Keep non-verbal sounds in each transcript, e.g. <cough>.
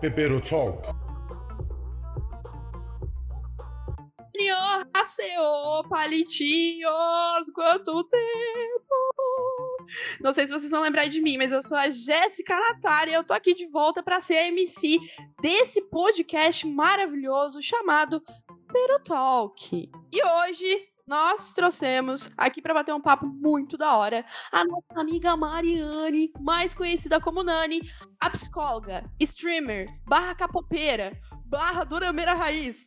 Pepero Talk. Annyeonghaseyo, palitinhos, quanto tempo! Não sei se vocês vão lembrar de mim, mas eu sou a Jéssica Natária e eu tô aqui de volta para ser a MC desse podcast maravilhoso chamado Pero Talk. E hoje nós trouxemos aqui para bater um papo muito da hora a nossa amiga Mariane, mais conhecida como Nani, a psicóloga, streamer, barra capopeira, barra durameira raiz,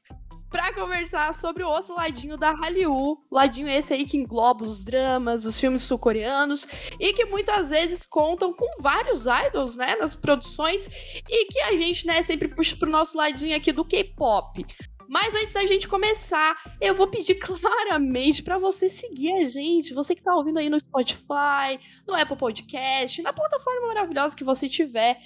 para conversar sobre o outro ladinho da Hallyu, ladinho esse aí que engloba os dramas, os filmes sul-coreanos e que muitas vezes contam com vários idols, né, nas produções e que a gente, né, sempre puxa pro nosso ladinho aqui do K-pop. Mas antes da gente começar, eu vou pedir <laughs> claramente para você seguir a gente, você que tá ouvindo aí no Spotify, no Apple Podcast, na plataforma maravilhosa que você tiver.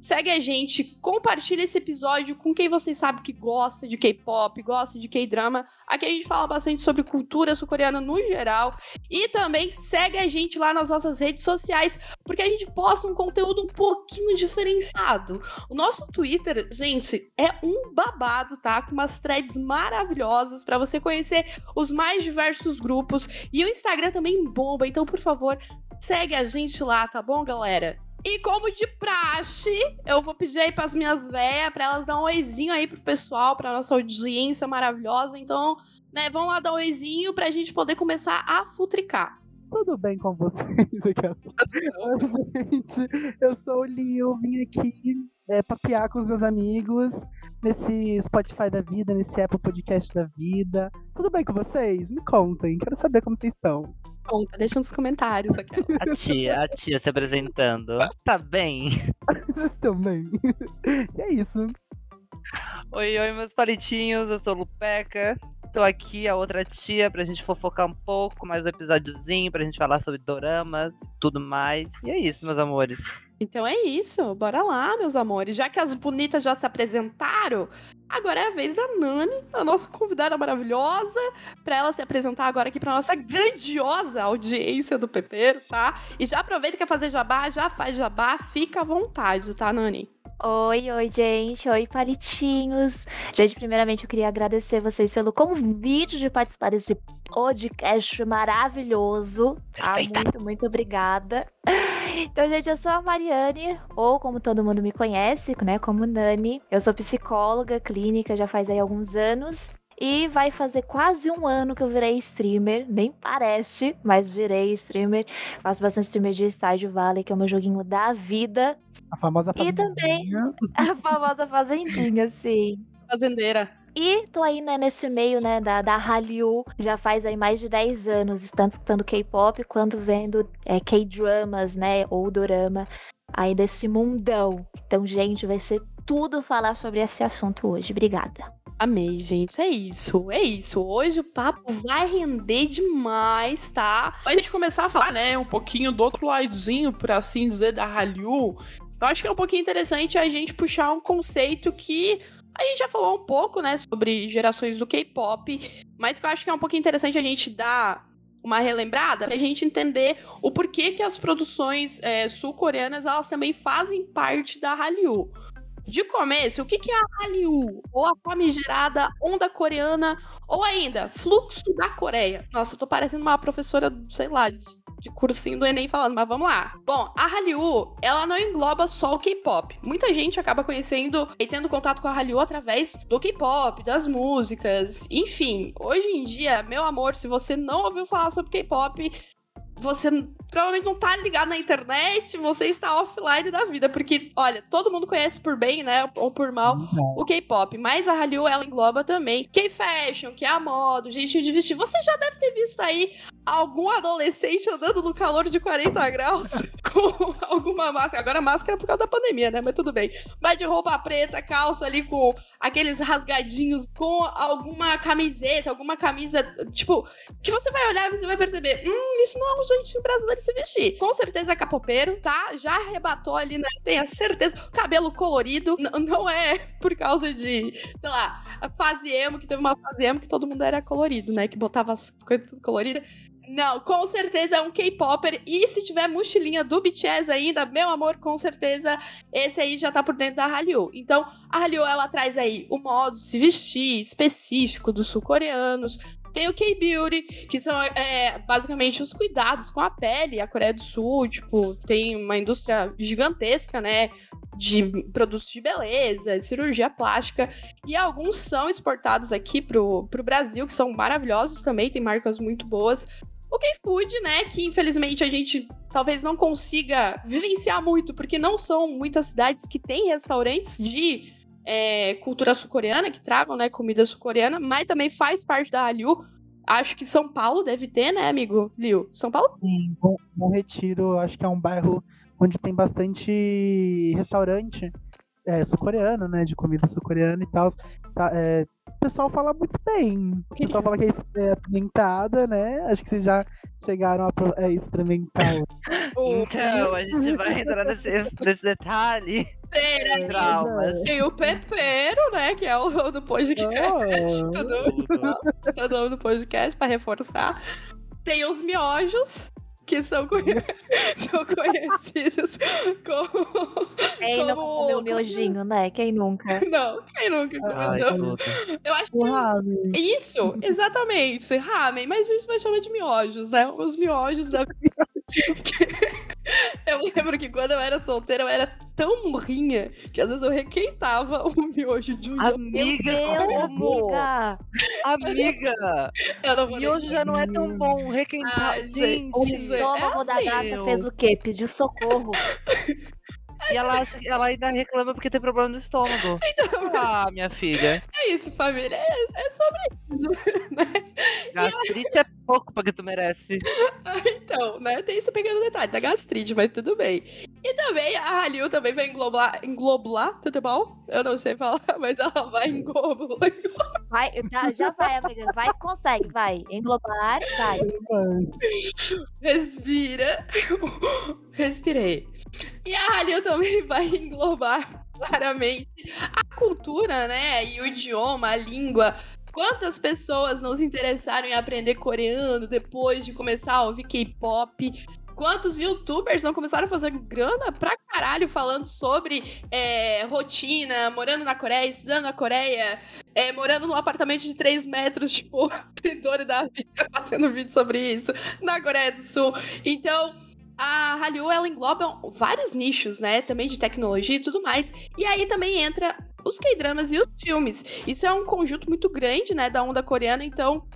Segue a gente, compartilha esse episódio com quem você sabe que gosta de K-pop, gosta de K-drama. Aqui a gente fala bastante sobre cultura sul-coreana no geral. E também segue a gente lá nas nossas redes sociais, porque a gente posta um conteúdo um pouquinho diferenciado. O nosso Twitter, gente, é um babado, tá? Com umas threads maravilhosas para você conhecer os mais diversos grupos. E o Instagram também bomba, então por favor, segue a gente lá, tá bom, galera? E como de praxe, eu vou pedir aí pras minhas véias, pra elas dar um oizinho aí pro pessoal, pra nossa audiência maravilhosa. Então, né, vão lá dar um oizinho pra gente poder começar a futricar. Tudo bem com vocês? <laughs> Oi, gente, eu sou o Lio, vim aqui é, papear com os meus amigos nesse Spotify da vida, nesse Apple Podcast da vida. Tudo bem com vocês? Me contem, quero saber como vocês estão. Conta, deixa nos comentários aquela. A tia, a tia se apresentando. Tá bem? Vocês estão bem? E é isso. Oi, oi, meus palitinhos, eu sou Lupeca. Tô aqui, a outra tia, pra gente fofocar um pouco, mais um episódiozinho, pra gente falar sobre doramas e tudo mais. E é isso, meus amores. Então é isso, bora lá, meus amores. Já que as bonitas já se apresentaram, agora é a vez da Nani, a nossa convidada maravilhosa, pra ela se apresentar agora aqui pra nossa grandiosa audiência do Pepeiro, tá? E já aproveita que quer fazer jabá, já faz jabá, fica à vontade, tá, Nani? Oi, oi, gente. Oi, palitinhos. Gente, primeiramente eu queria agradecer vocês pelo convite de participar desse podcast maravilhoso. Ah, muito, muito obrigada. Então, gente, eu sou a Mariane, ou como todo mundo me conhece, né, como Nani. Eu sou psicóloga clínica já faz aí alguns anos. E vai fazer quase um ano que eu virei streamer, nem parece, mas virei streamer. Faço bastante streamer de Stardew Valley, que é o meu joguinho da vida. A famosa E também- fazendinha. <laughs> A famosa fazendinha, sim. Fazendeira. E tô aí, né, nesse meio, né, da, da Hallyu, já faz aí mais de 10 anos, tanto escutando K-pop quanto vendo é, K-dramas, né, ou dorama, aí desse mundão. Então, gente, vai ser tudo falar sobre esse assunto hoje. Obrigada. Amei, gente. É isso, é isso. Hoje o papo vai render demais, tá? Pra gente começar a falar, né, um pouquinho do outro ladinho, por assim dizer, da Hallyu, eu acho que é um pouquinho interessante a gente puxar um conceito que a gente já falou um pouco, né, sobre gerações do K-pop, mas que eu acho que é um pouquinho interessante a gente dar uma relembrada pra gente entender o porquê que as produções é, sul-coreanas elas também fazem parte da Hallyu. De começo, o que, que é a Hallyu? Ou a famigerada onda coreana, ou ainda, fluxo da Coreia. Nossa, eu tô parecendo uma professora, sei lá, de, de cursinho do Enem falando, mas vamos lá. Bom, a Hallyu, ela não engloba só o K-pop. Muita gente acaba conhecendo e tendo contato com a Hallyu através do K-pop, das músicas, enfim. Hoje em dia, meu amor, se você não ouviu falar sobre K-pop, você provavelmente não tá ligado na internet, você está offline da vida, porque, olha, todo mundo conhece por bem, né, ou por mal, o K-pop, mas a Hallyu ela engloba também K-fashion, que é a moda, o jeitinho de vestir. Você já deve ter visto aí algum adolescente andando no calor de 40 graus <laughs> com alguma máscara. Agora máscara é por causa da pandemia, né? Mas tudo bem. Mas de roupa preta, calça ali com aqueles rasgadinhos, com alguma camiseta, alguma camisa, tipo, que você vai olhar e você vai perceber, hum, isso não é um jeitinho brasileiro de se vestir. Com certeza é capopeiro, tá? Já arrebatou ali, né? Tenha certeza. Cabelo colorido, não é por causa de, sei lá, a fase emo, que teve uma fase emo que todo mundo era colorido, né? Que botava as coisas tudo coloridas. Não, com certeza é um K-Popper. E se tiver mochilinha do BTS ainda, meu amor, com certeza esse aí já tá por dentro da Hallyu. Então, a Hallyu, ela traz aí o modo de se vestir específico dos sul-coreanos. Tem o K-Beauty, que são é, basicamente os cuidados com a pele. A Coreia do Sul, tipo, tem uma indústria gigantesca, né? De produtos de beleza, de cirurgia plástica. E alguns são exportados aqui pro, pro Brasil, que são maravilhosos também, tem marcas muito boas. O K-Food, né, que infelizmente a gente talvez não consiga vivenciar muito, porque não são muitas cidades que têm restaurantes de é, cultura sul-coreana, que tragam, né, comida sul-coreana, mas também faz parte da Hallyu. Acho que São Paulo deve ter, né, amigo Liu? São Paulo? Sim, Bom, Retiro, acho que é um bairro onde tem bastante restaurante é, sul-coreano, né? De comida sul-coreana e tal. Tá, é, o pessoal fala muito bem. O pessoal fala que é, é apimentada, né? Acho que vocês já chegaram a é, experimentar. o- <laughs> Então, a gente vai entrar nesse, <laughs> nesse detalhe. Tem, Traumas. Tem o Pepero, né, que é o nome do podcast. Oh. Tudo, <laughs> é o nome do podcast, pra reforçar. Tem os miojos, que são, conhe- <laughs> são conhecidos como... Quem nunca como- comeu miojinho, né? Quem nunca? <laughs> Não, quem nunca Ai, começou? tudo. Eu acho que ramen. Isso, exatamente. Ramen, mas a gente vai chamar de miojos, né? Os miojos da. <laughs> eu lembro que quando eu era solteira, eu era tão burrinha que às vezes eu requentava o miojo de um. Amiga, Deus, como? amiga! Amiga! Eu E hoje já não é tão bom requentar. Ai, gente. O Isso é estômago da assim, gata eu- fez o quê? Pediu socorro. <laughs> E ela, ela ainda reclama porque tem problema no estômago. <laughs> Ah, minha filha. É isso, família. É, é sobre isso, <laughs> né? Gastrite é pouco pra que tu merece. <laughs> Então, né? Tem esse pequeno detalhe da gastrite, mas tudo bem. E também a Hallyu também vai englobar, englobular, tudo bom? Eu não sei falar, <laughs> mas ela vai englobular. Vai, tá, já vai, amiga. Vai, consegue, vai. Englobar, vai. Respira. Respirei. E a Hallyu também <laughs> vai englobar claramente a cultura, né? E o idioma, a língua. Quantas pessoas não se interessaram em aprender coreano depois de começar a ouvir K-pop? Quantos youtubers não começaram a fazer grana pra caralho falando sobre é, rotina, morando na Coreia, estudando na Coreia, é, morando num apartamento de 3 metros, <laughs> tipo, Dori da vida, fazendo vídeo sobre isso, na Coreia do Sul. Então, a Hallyu, ela engloba vários nichos, né? Também de tecnologia e tudo mais. E aí também entra os K-dramas e os filmes. Isso é um conjunto muito grande, né, da onda coreana, então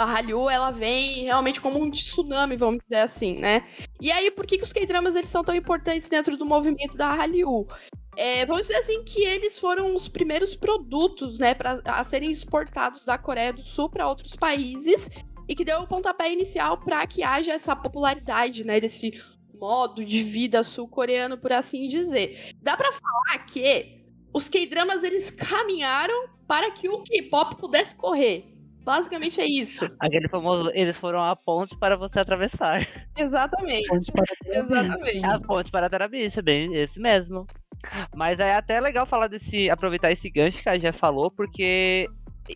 a Hallyu, ela vem realmente como um tsunami, vamos dizer assim, né? E aí, por que, que os K-dramas eles são tão importantes dentro do movimento da Hallyu? É, vamos dizer assim que eles foram os primeiros produtos, né, pra, a serem exportados da Coreia do Sul para outros países e que deu o pontapé inicial para que haja essa popularidade, né, desse modo de vida sul-coreano, por assim dizer. Dá para falar que os K-dramas eles caminharam para que o K-pop pudesse correr. Basicamente é isso. Aquele famoso, eles foram a ponte para você atravessar. Exatamente. Para Exatamente. A ponte para Terabicha, bem esse mesmo. Mas é até legal falar desse, aproveitar esse gancho que a Jé falou, porque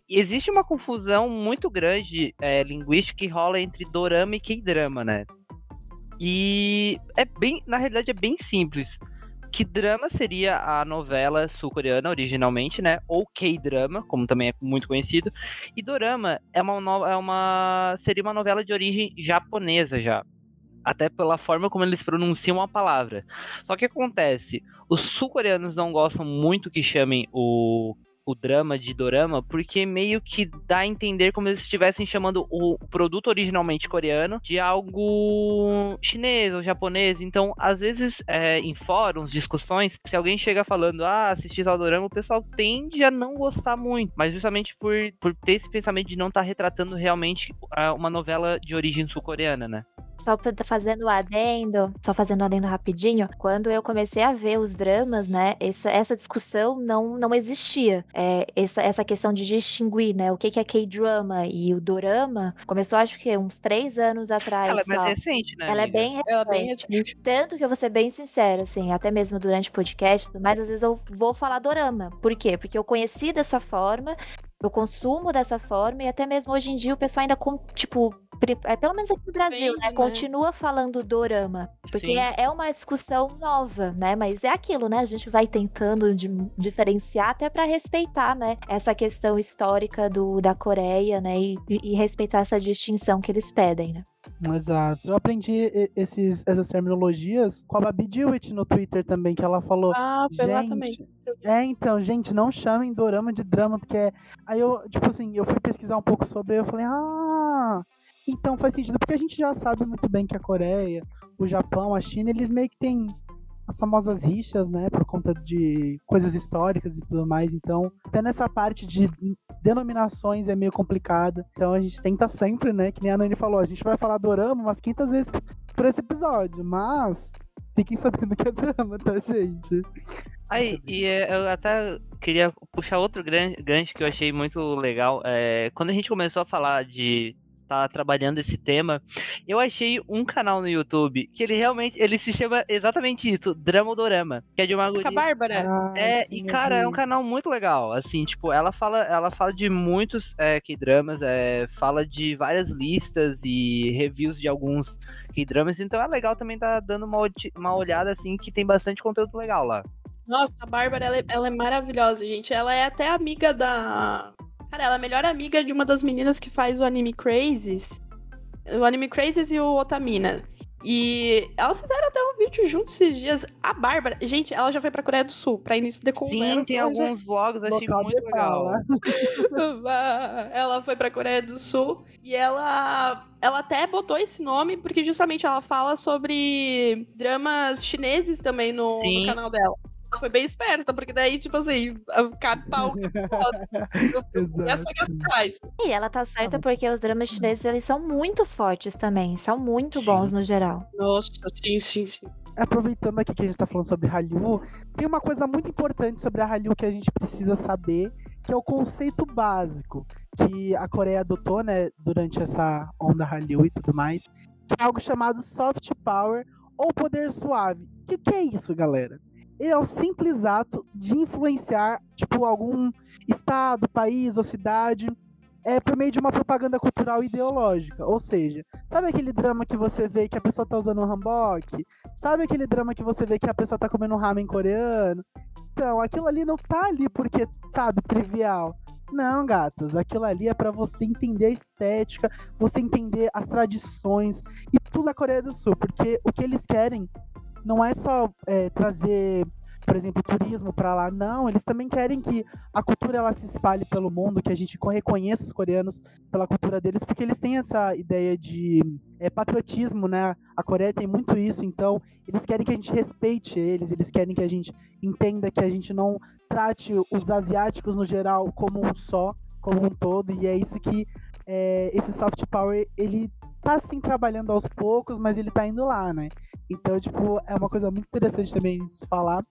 existe uma confusão muito grande é, linguística que rola entre dorama e K-drama, né? E é bem, na realidade é bem simples. Que drama seria a novela sul-coreana originalmente, né? Ou K-drama, como também é muito conhecido. E dorama é uma, no- é uma seria uma novela de origem japonesa já até pela forma como eles pronunciam a palavra. Só que acontece, os sul-coreanos não gostam muito que chamem o, o drama de dorama, porque meio que dá a entender como eles estivessem chamando o produto originalmente coreano de algo chinês ou japonês. Então, às vezes, é, em fóruns, discussões, se alguém chega falando, ah, assisti tal dorama, o pessoal tende a não gostar muito. Mas justamente por, por ter esse pensamento de não estar retratando realmente uma novela de origem sul-coreana, né? Só pra- fazendo adendo, só fazendo adendo rapidinho, quando eu comecei a ver os dramas, né, essa, essa discussão não, não existia. É, essa, essa questão de distinguir, né, o que, que é K-drama e o dorama, começou acho que uns três anos atrás Ela é mais só. recente, né? Ela é amiga? bem Ela é bem recente. recente. Tanto que eu vou ser bem sincera, assim, até mesmo durante o podcast e tudo mais, às vezes eu vou falar dorama. Por quê? Porque eu conheci dessa forma, eu consumo dessa forma, e até mesmo hoje em dia o pessoal ainda, com, tipo, é, pelo menos aqui no Brasil, Entende, né? né? Continua falando dorama. Porque Sim. é, é uma discussão nova, né? Mas é aquilo, né? A gente vai tentando di- diferenciar até pra respeitar, né? Essa questão histórica do, da Coreia, né? E, e- e respeitar essa distinção que eles pedem, né? Exato. Eu aprendi esses, essas terminologias com a Babi Dewitt no Twitter também, que ela falou. Ah, foi lá também. É, então, gente, não chamem dorama de drama, porque é- aí eu, tipo assim, eu fui pesquisar um pouco sobre, eu falei, ah, então faz sentido, porque a gente já sabe muito bem que a Coreia, o Japão, a China, eles meio que têm as famosas rixas, né, por conta de coisas históricas e tudo mais, então, até nessa parte de denominações é meio complicado, então a gente tenta sempre, né, que nem a Nani falou, a gente vai falar dorama umas 500 vezes por esse episódio, mas fiquem sabendo que é drama, tá, gente? Aí, e é, eu até queria puxar outro gancho que eu achei muito legal. É, quando a gente começou a falar de estar trabalhando esse tema, eu achei um canal no YouTube que ele realmente ele se chama exatamente isso, Dramodorama, que é de uma a guria. Bárbara. Ah, É, sim, e eu cara, é um canal muito legal. Assim, tipo, ela fala, ela fala de muitos é, K-dramas, é, fala de várias listas e reviews de alguns K-dramas, então é legal também tá dando uma, uma olhada assim que tem bastante conteúdo legal lá. Nossa, a Bárbara, ela é, ela é maravilhosa, gente. Ela é até amiga da. Cara, ela é a melhor amiga de uma das meninas que faz o anime Crazes. O anime Crazes e o Otamina. E elas fizeram até um vídeo juntos esses dias. A Bárbara, gente, ela já foi pra Coreia do Sul, pra início de conversa. Sim, tem já- alguns vlogs, achei Local muito de legal. fala. <laughs> ela foi pra Coreia do Sul e ela ela até botou esse nome porque justamente ela fala sobre dramas chineses também no, no canal dela. Ela foi bem esperta, porque daí, tipo assim, cabe pau que essa que faz. E ela tá certa porque os dramas chineses, eles são muito fortes também. São muito Sim. bons no geral. Nossa, sim, sim, sim. Aproveitando aqui que a gente tá falando sobre Hallyu, tem uma coisa muito importante sobre a Hallyu que a gente precisa saber, que é o conceito básico que a Coreia adotou, né, durante essa onda Hallyu e tudo mais, que é algo chamado soft power ou poder suave. O que, que é isso, galera? Ele é o simples ato de influenciar, tipo, algum estado, país ou cidade é por meio de uma propaganda cultural e ideológica. Ou seja, sabe aquele drama que você vê que a pessoa tá usando um hanbok? Sabe aquele drama que você vê que a pessoa tá comendo um ramen coreano? Então, aquilo ali não tá ali porque, sabe, trivial. Não, gatos, aquilo ali é pra você entender a estética, você entender as tradições e tudo da Coreia do Sul, porque o que eles querem não é só é, trazer, por exemplo, turismo pra lá, não, eles também querem que a cultura ela se espalhe pelo mundo, que a gente co- reconheça os coreanos pela cultura deles, porque eles têm essa ideia de é, patriotismo, né? A Coreia tem muito isso, então eles querem que a gente respeite eles, eles querem que a gente entenda que a gente não trate os asiáticos no geral como um só, como um todo, e é isso que é, esse soft power ele tá assim trabalhando aos poucos, mas ele tá indo lá, né? Então, tipo, é uma coisa muito interessante também de se falar.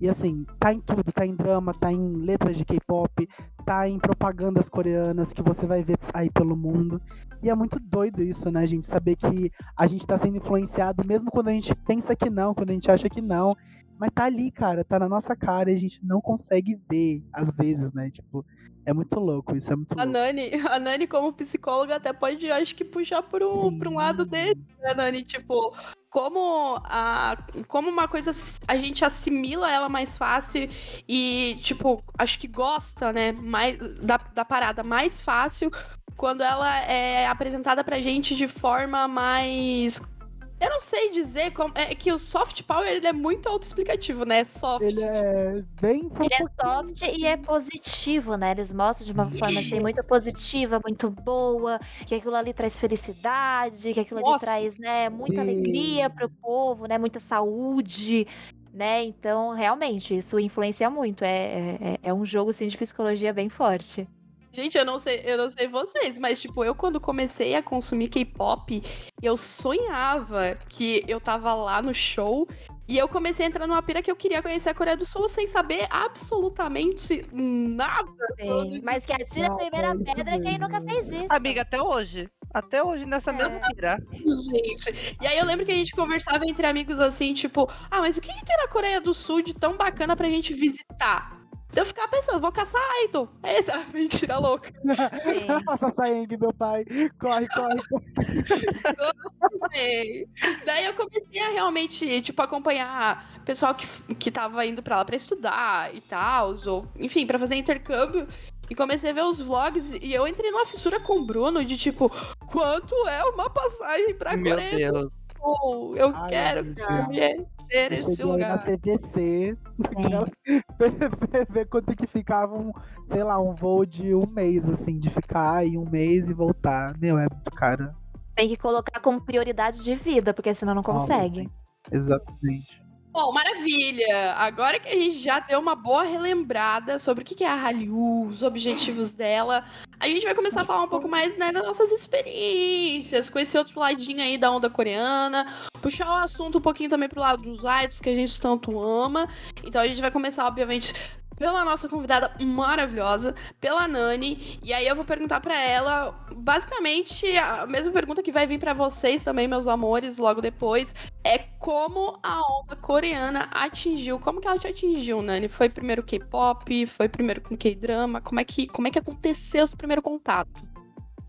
E assim, tá em tudo, tá em drama, tá em letras de K-pop, tá em propagandas coreanas que você vai ver aí pelo mundo. E é muito doido isso, né, gente? Saber que a gente tá sendo influenciado, mesmo quando a gente pensa que não, quando a gente acha que não. Mas tá ali, cara, tá na nossa cara e a gente não consegue ver, às vezes, né? Tipo, é muito louco isso, é muito A louco. Nani, <laughs> a Nani, como psicóloga, até pode, acho que, puxar por um, por um lado dele, né, Nani? Tipo, como, a, como uma coisa a gente assimila ela mais fácil e, tipo, acho que gosta, né, mais, da, da parada mais fácil quando ela é apresentada pra gente de forma mais. Eu não sei dizer como. É que o soft power ele é muito autoexplicativo, né? Soft. Ele é bem Ele é soft e é positivo, né? Eles mostram de uma forma assim muito positiva, muito boa, que aquilo ali traz felicidade, que aquilo ali traz, né, muita sim. alegria pro povo, né? Muita saúde, né? Então, realmente, isso influencia muito. É, é, é um jogo assim, de psicologia bem forte. Gente, eu não sei, eu não sei vocês, mas tipo, eu quando comecei a consumir K-pop, eu sonhava que eu tava lá no show e eu comecei a entrar numa pira que eu queria conhecer a Coreia do Sul sem saber absolutamente nada. sobre Sim, Mas que atira a Não, primeira isso pedra quem nunca fez isso. Amiga, até hoje. Até hoje, nessa É. mesma pira. gente. E aí eu lembro que a gente conversava entre amigos assim, tipo, ah, mas o que, que tem na Coreia do Sul de tão bacana pra gente visitar? Eu ficava pensando, vou caçar Idol. É essa <laughs> mentira louca. Sim. Saeng, meu pai. Corre, corre, corre. <laughs> Sei. Daí eu comecei a realmente, tipo, acompanhar pessoal que, que tava indo pra lá pra estudar e tal, ou, enfim, pra fazer intercâmbio. E comecei a ver os vlogs e eu entrei numa fissura com o Bruno de tipo, quanto é uma passagem pra Meu Coreia? Deus. Pô, eu Ai, quero meu Conhecer Eu este aí na lugar. <laughs> CVC, ver, ver quanto que ficava um, sei lá, um voo de um mês, assim, de ficar aí um mês e voltar. Meu, é muito caro. Tem que colocar como prioridade de vida, porque senão não consegue. Exatamente. Bom, maravilha! Agora que a gente já deu uma boa relembrada sobre o que é a Hallyu, os objetivos dela, a gente vai começar a falar um pouco mais né, das nossas experiências, com esse outro ladinho aí da onda coreana, puxar o assunto um pouquinho também pro lado dos idols que a gente tanto ama. Então a gente vai começar, obviamente, pela nossa convidada maravilhosa, pela Nani, e aí eu vou perguntar pra ela, basicamente, a mesma pergunta que vai vir pra vocês também, meus amores, logo depois, é como a onda coreana atingiu, como que ela te atingiu, Nani? Foi primeiro K-pop, foi primeiro com K-drama, como é que como é que aconteceu esse primeiro contato?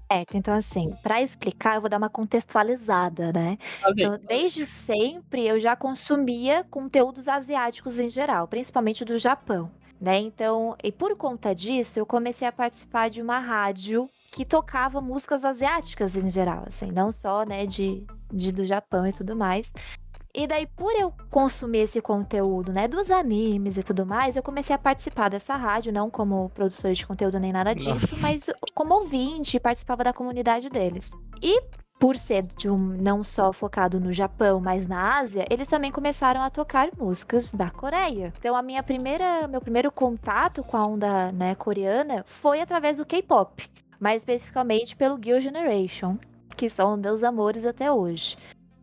Certo, então assim, pra explicar, eu vou dar uma contextualizada, né? Então, desde sempre eu já consumia conteúdos asiáticos em geral, principalmente do Japão, né? Então, e por conta disso, eu comecei a participar de uma rádio que tocava músicas asiáticas em geral, assim, não só, né, de, de do Japão e tudo mais. E daí, por eu consumir esse conteúdo, né, dos animes e tudo mais, eu comecei a participar dessa rádio, não como produtora de conteúdo nem nada disso, Nossa. mas como ouvinte, participava da comunidade deles. E por ser de um não só focado no Japão, mas na Ásia, eles também começaram a tocar músicas da Coreia. Então a minha primeira, meu primeiro contato com a onda, né, coreana foi através do K-pop, mais especificamente pelo Girl Generation, que são meus amores até hoje.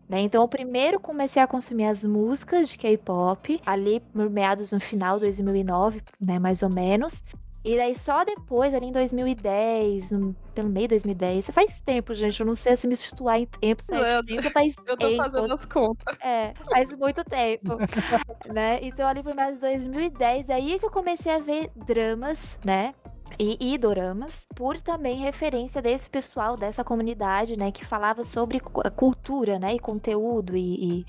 Né? Então, eu primeiro comecei a consumir as músicas de K-pop, ali meados no final de 2009, né, mais ou menos. E daí só depois, ali em 2010, no- pelo meio de 2010, faz tempo, gente, eu não sei se me situar em tempo certinho, porque faz <laughs> Eu tô tempo. fazendo as contas. É, faz muito tempo, <laughs> né? Então ali por mais de 2010, aí que eu comecei a ver dramas, né? E, e doramas, por também referência desse pessoal, dessa comunidade, né? Que falava sobre cu- cultura, né? E conteúdo e,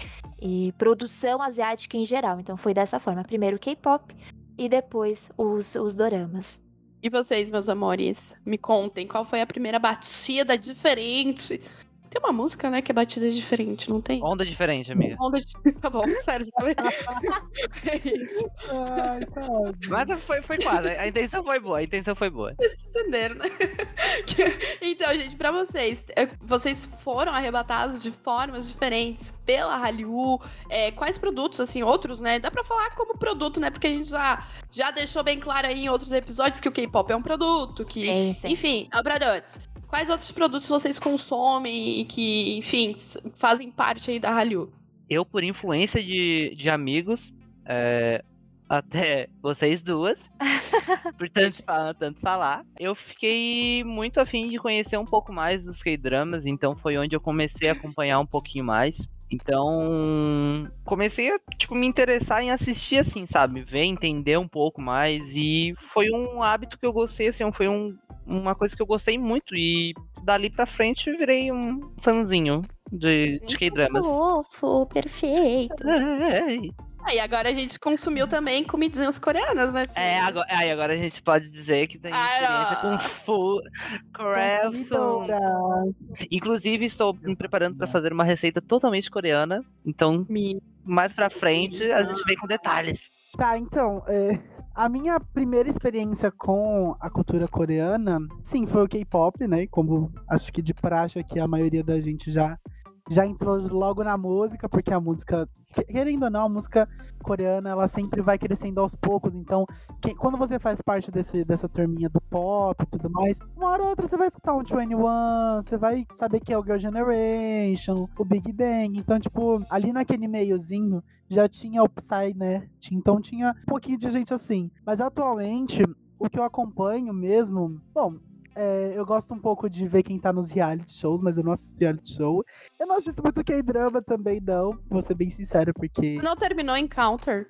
e- e produção asiática em geral. Então foi dessa forma. Primeiro K-pop e depois os, os doramas. E vocês, meus amores, me contem, qual foi a primeira batida diferente? Tem uma música, né, que é batida diferente, não tem? Onda diferente, amiga. Onda de... <laughs> Tá bom, sério, falei. <laughs> é isso. Ai, sabe. Mas foi, foi quase. A intenção foi boa, a intenção foi boa. Vocês entenderam, né? <laughs> Então, gente, pra vocês, é, vocês foram arrebatados de formas diferentes pela Hallyu. É, quais produtos, assim, outros, né? Dá pra falar como produto, né? Porque a gente já, já deixou bem claro aí em outros episódios que o K-pop é um produto, que Sim, sim. Enfim, produtos. Quais outros produtos vocês consomem e que, enfim, fazem parte aí da Hallyu? Eu, por influência de, de amigos, é, até vocês duas, <laughs> por tanto falar, tanto falar, eu fiquei muito afim de conhecer um pouco mais dos K-dramas, então foi onde eu comecei a acompanhar um pouquinho mais. Então, comecei a, tipo, me interessar em assistir, assim, sabe? Ver, entender um pouco mais. E foi um hábito que eu gostei, assim, foi um, uma coisa que eu gostei muito. E dali pra frente eu virei um fãzinho de, de K-dramas. Fofo, perfeito. <laughs> Aí agora a gente consumiu também comidinhas coreanas, né? É, agora, aí agora a gente pode dizer que tem Ah, experiência com food, Korean food. Consumidora. Inclusive, estou me preparando para fazer uma receita totalmente coreana. Então, Me- mais pra frente, a gente vem com detalhes. Tá, então, é, a minha primeira experiência com a cultura coreana, sim, foi o K-pop, né? Como acho que de praxe aqui a maioria da gente já, já entrou logo na música, porque a música, que- querendo ou não, a música coreana, ela sempre vai crescendo aos poucos. Então, que- quando você faz parte desse, dessa turminha do pop e tudo mais, uma hora ou outra você vai escutar um 21, você vai saber que é o Girl Generation, o Big Bang. Então, tipo, ali naquele meiozinho, já tinha o Psy, né? Então tinha um pouquinho de gente assim. Mas atualmente, o que eu acompanho mesmo, bom, é, eu gosto um pouco de ver quem tá nos reality shows, mas eu não assisto reality show. Eu não assisto muito K-drama também, não. Vou ser bem sincero, porque. Não terminou Encounter?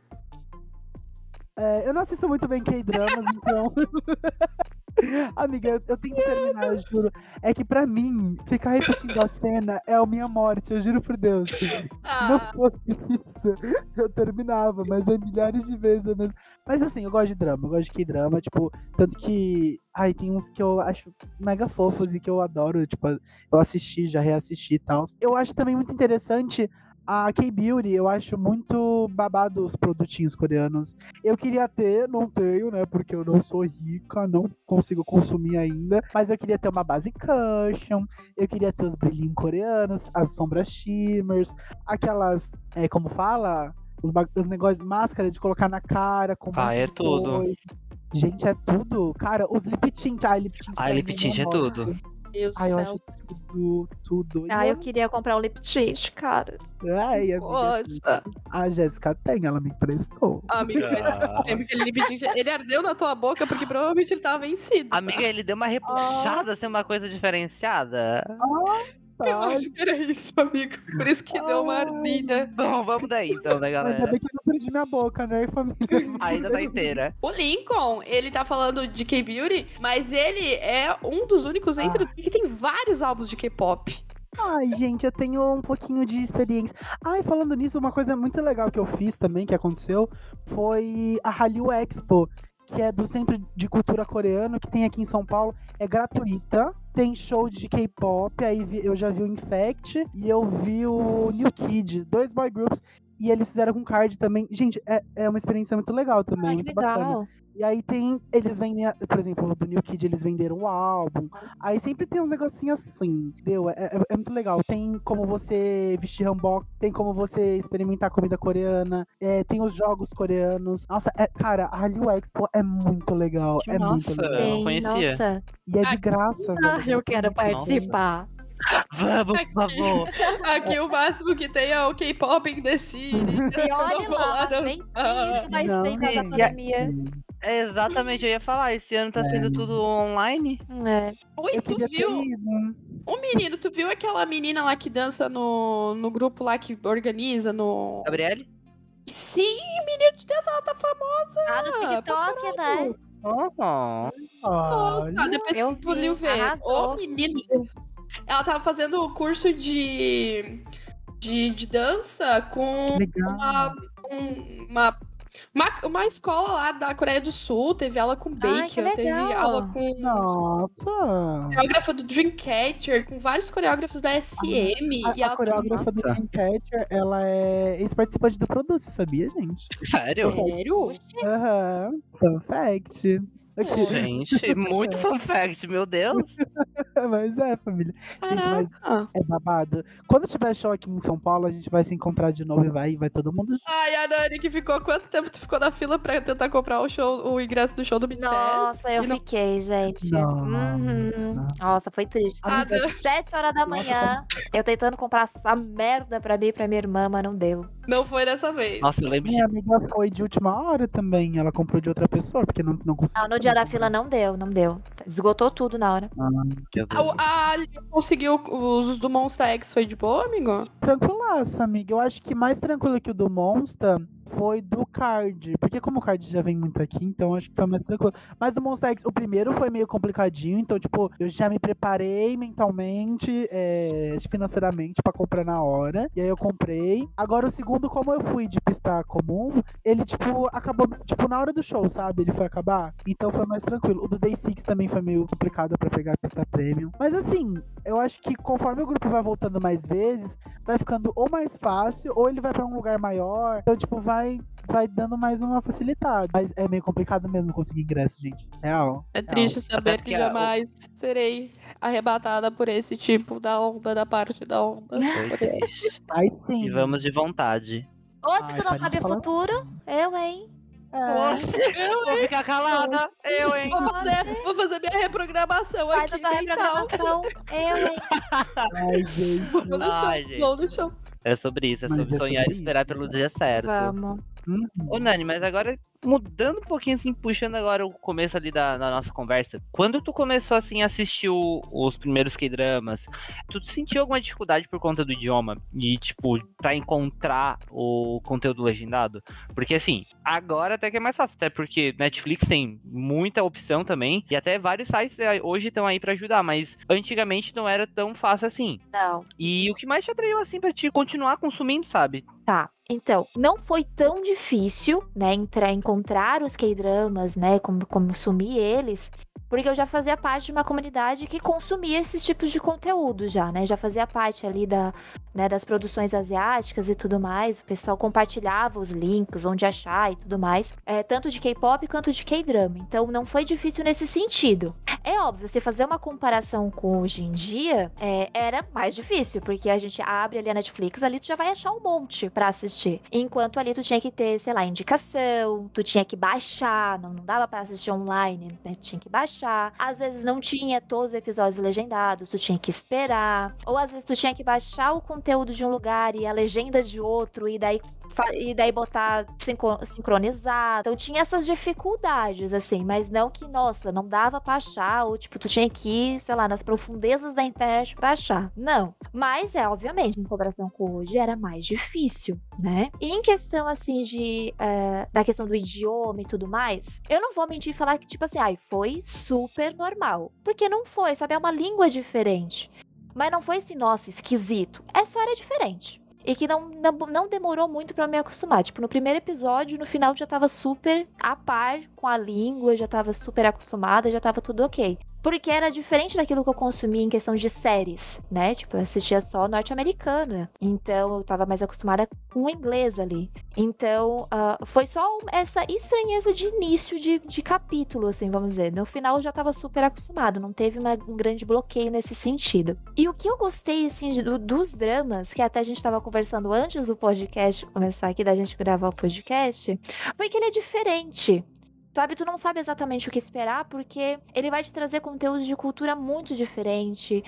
É, eu não assisto muito bem K-dramas, então. <laughs> <laughs> Amiga, eu, eu tenho que terminar, eu juro. É que pra mim, ficar repetindo a cena é a minha morte, eu juro por Deus. Se não Ah, fosse isso, eu terminava, mas é milhares de vezes mesmo. Mas assim, eu gosto de drama, eu gosto de K-drama, tipo, tanto que. Ai, tem uns que eu acho mega fofos e que eu adoro, tipo, eu assisti, já reassisti e tal. Eu acho também muito interessante a K-Beauty, eu acho muito babado os produtinhos coreanos. Eu queria ter, não tenho, né? Porque eu não sou rica, não consigo consumir ainda. Mas eu queria ter uma base cushion, eu queria ter os brilhinhos coreanos, as sombras shimmers, aquelas, é, como fala? Os, os negócios, máscara de colocar na cara. Com Ah, é de tudo. Gente, é tudo. Cara, os lip tint. Ai, lip tint. Ah, lip tint é tudo. Deus do Ai, eu céu. acho tudo, tudo. Ah, eu queria comprar um lip tint, cara. Ai, amiga, Poxa, a Jéssica tem, ela me emprestou. amigo, Ah. ele lip tint, ele ardeu na tua boca porque provavelmente ele tava vencido. tá? Amiga, ele deu uma repuxada, assim, uma coisa diferenciada. Eu Ai, acho que era isso, amigo. Por isso que deu uma Ai. ardida. Bom, vamos daí então, né, Ainda galera? bem que eu não perdi minha boca, né, família? <laughs> Ainda tá inteira. O Lincoln, ele tá falando de K-Beauty, mas ele é um dos únicos entre Ah. que tem vários álbuns de K-pop. Ai, gente, eu tenho um pouquinho de experiência. Ai, falando nisso, uma coisa muito legal que eu fiz também, que aconteceu, foi a Hallyu Expo, que é do Centro de Cultura Coreano, que tem aqui em São Paulo. É gratuita, tem show de K-pop, aí eu já vi o Infect e eu vi o New Kid, dois boy groups. E eles fizeram com card também. Gente, é, é uma experiência muito legal também, que muito bacana. E aí tem. Eles vendem, por exemplo, do New Kid eles venderam o álbum. Aí sempre tem um negocinho assim, entendeu? É, é- é muito legal. Tem como você vestir hanbok, tem como você experimentar comida coreana, é, tem os jogos coreanos. Nossa, é- cara, a Hallyu Expo é muito legal. é Nossa. muito legal. Sim, conhecia. nossa. E é de graça, Ah, eu quero Nossa. participar. Vamos, por favor. <laughs> Aqui o máximo que tem é o K-pop in the city. E olha lá, nem tem isso mais Não, tem sim. pandemia. É exatamente, eu ia falar, esse ano tá sendo tudo online. É. Oi, Eu tu viu? O menino, tu viu aquela menina lá que dança no, no grupo lá que organiza no. Gabriele? Sim, menino de dança, ela tá famosa. Ah, no TikTok, né? Oh, Nossa, Olha, depois eu que tu viu ver. arrasou. Ô, menino. Ela tava fazendo o curso de, de, de dança com legal. uma, um- uma, uma, uma escola lá da Coreia do Sul. Teve aula com Ai, Baker, teve legal. aula com Nossa! coreógrafa do Dreamcatcher, com vários coreógrafos da SM. A, e a ela coreógrafa do. Dreamcatcher, ela é ex-participante do Produce, sabia, gente? sério? Sério? Aham. Fun fact. Aqui. Gente, muito <laughs> fun fact, meu Deus. <laughs> mas é, família. Gente, mas é babado. Quando tiver show aqui em São Paulo, a gente vai se encontrar de novo e vai, vai todo mundo junto. Ai, a Dani que ficou. Quanto tempo tu ficou na fila pra tentar comprar o show, o ingresso do show do BTS? Nossa, eu não- fiquei, gente. Nossa. Uhum. Nossa, foi triste. Sete horas da manhã, eu tentando comprar essa merda pra mim e pra minha irmã, mas não deu. Não foi dessa vez. Nossa, eu lembro de. Minha amiga foi de última hora também. Ela comprou de outra pessoa, porque não, não conseguiu. Não, no dia da fila não deu, não deu. Esgotou tudo na hora. Meu A, Ali conseguiu os do Monster X, foi de boa, amigo? Tranquilaço, amiga. Eu acho que mais tranquilo que o do Monster foi do Card. Porque como o Card já vem muito aqui, então acho que foi mais tranquilo. Mas do Monster X, o primeiro foi meio complicadinho. Então, tipo, eu já me preparei mentalmente, é, financeiramente, pra comprar na hora. E aí eu comprei. Agora o segundo, como eu fui de pista comum, ele, tipo, acabou, tipo, na hora do show, sabe? Ele foi acabar. Então foi mais tranquilo. O do Day Six também foi meio complicado pra pegar a pista premium. Mas assim, eu acho que conforme o grupo vai voltando mais vezes, vai ficando ou mais fácil, ou ele vai pra um lugar maior. Então, tipo, vai, vai dando mais uma facilitada. Mas é meio complicado mesmo conseguir ingresso, gente. Real. É real. triste saber que jamais serei arrebatada por esse tipo da onda, da parte da onda. Triste. Aí sim. E vamos de vontade. Hoje Ai, tu não sabe o futuro? Eu, hein? É, Vou ficar calada. Eu, hein? Vou fazer, vou fazer minha reprogramação Faz aqui a tua mental. reprogramação. Eu, hein? <laughs> ai, gente. Vou no chão, Ai, gente. vou no chão. É sobre isso, é Mas sobre é sonhar sobre e esperar pelo dia certo. Vamos. Hum. Ô, Nani, mas agora mudando um pouquinho, assim, puxando agora o começo ali da, da nossa conversa. Quando tu começou, assim, a assistir o, os primeiros K-dramas, tu sentiu alguma dificuldade por conta do idioma? E, tipo, pra encontrar o conteúdo legendado? Porque, assim, agora até que é mais fácil, até porque Netflix tem muita opção também, e até vários sites eh, hoje estão aí para ajudar, mas antigamente não era tão fácil assim. Não. E o que mais te atraiu, assim, pra te continuar consumindo, sabe? Tá. Então, não foi tão difícil, né, entrar, encontrar os K-dramas, né, como consumir eles, porque eu já fazia parte de uma comunidade que consumia esses tipos de conteúdo já, né? Já fazia parte ali da, né, das produções asiáticas e tudo mais. O pessoal compartilhava os links, onde achar e tudo mais, é, tanto de K-pop quanto de K-drama. Então, não foi difícil nesse sentido. É óbvio, você fazer uma comparação com hoje em dia, é, era mais difícil, porque a gente abre ali a Netflix, ali tu já vai achar um monte para assistir. Enquanto ali tu tinha que ter, sei lá, indicação, tu tinha que baixar, não, não dava para assistir online, né? Tinha que baixar. Às vezes não tinha todos os episódios legendados, tu tinha que esperar. Ou às vezes tu tinha que baixar o conteúdo de um lugar e a legenda de outro, e daí e daí botar sincronizar. Então tinha essas dificuldades, assim, mas não que, nossa, não dava pra achar, ou tipo, tu tinha que ir, sei lá, nas profundezas da internet pra achar. Não. Mas é, obviamente, em comparação com hoje, era mais difícil, né? E em questão, assim, de. É, da questão do idioma e tudo mais, eu não vou mentir e falar que, tipo assim, ai, foi super normal. Porque não foi, sabe? É uma língua diferente. Mas não foi assim, nossa, esquisito. É só era diferente e que não, não, não demorou muito para me acostumar. Tipo, no primeiro episódio, no final já tava super a par com a língua, já tava super acostumada, já tava tudo ok. Porque era diferente daquilo que eu consumia em questão de séries, né? Tipo, eu assistia só norte-americana. Então eu tava mais acostumada com o inglês ali. Então uh, foi só essa estranheza de início de, de capítulo, assim, vamos dizer. No final eu já tava super acostumado, não teve uma, um grande bloqueio nesse sentido. E o que eu gostei, assim, do, dos dramas, que até a gente tava conversando antes do podcast começar aqui, da gente gravar o podcast, foi que ele é diferente. Sabe, tu não sabe exatamente o que esperar, porque ele vai te trazer conteúdos de cultura muito diferente,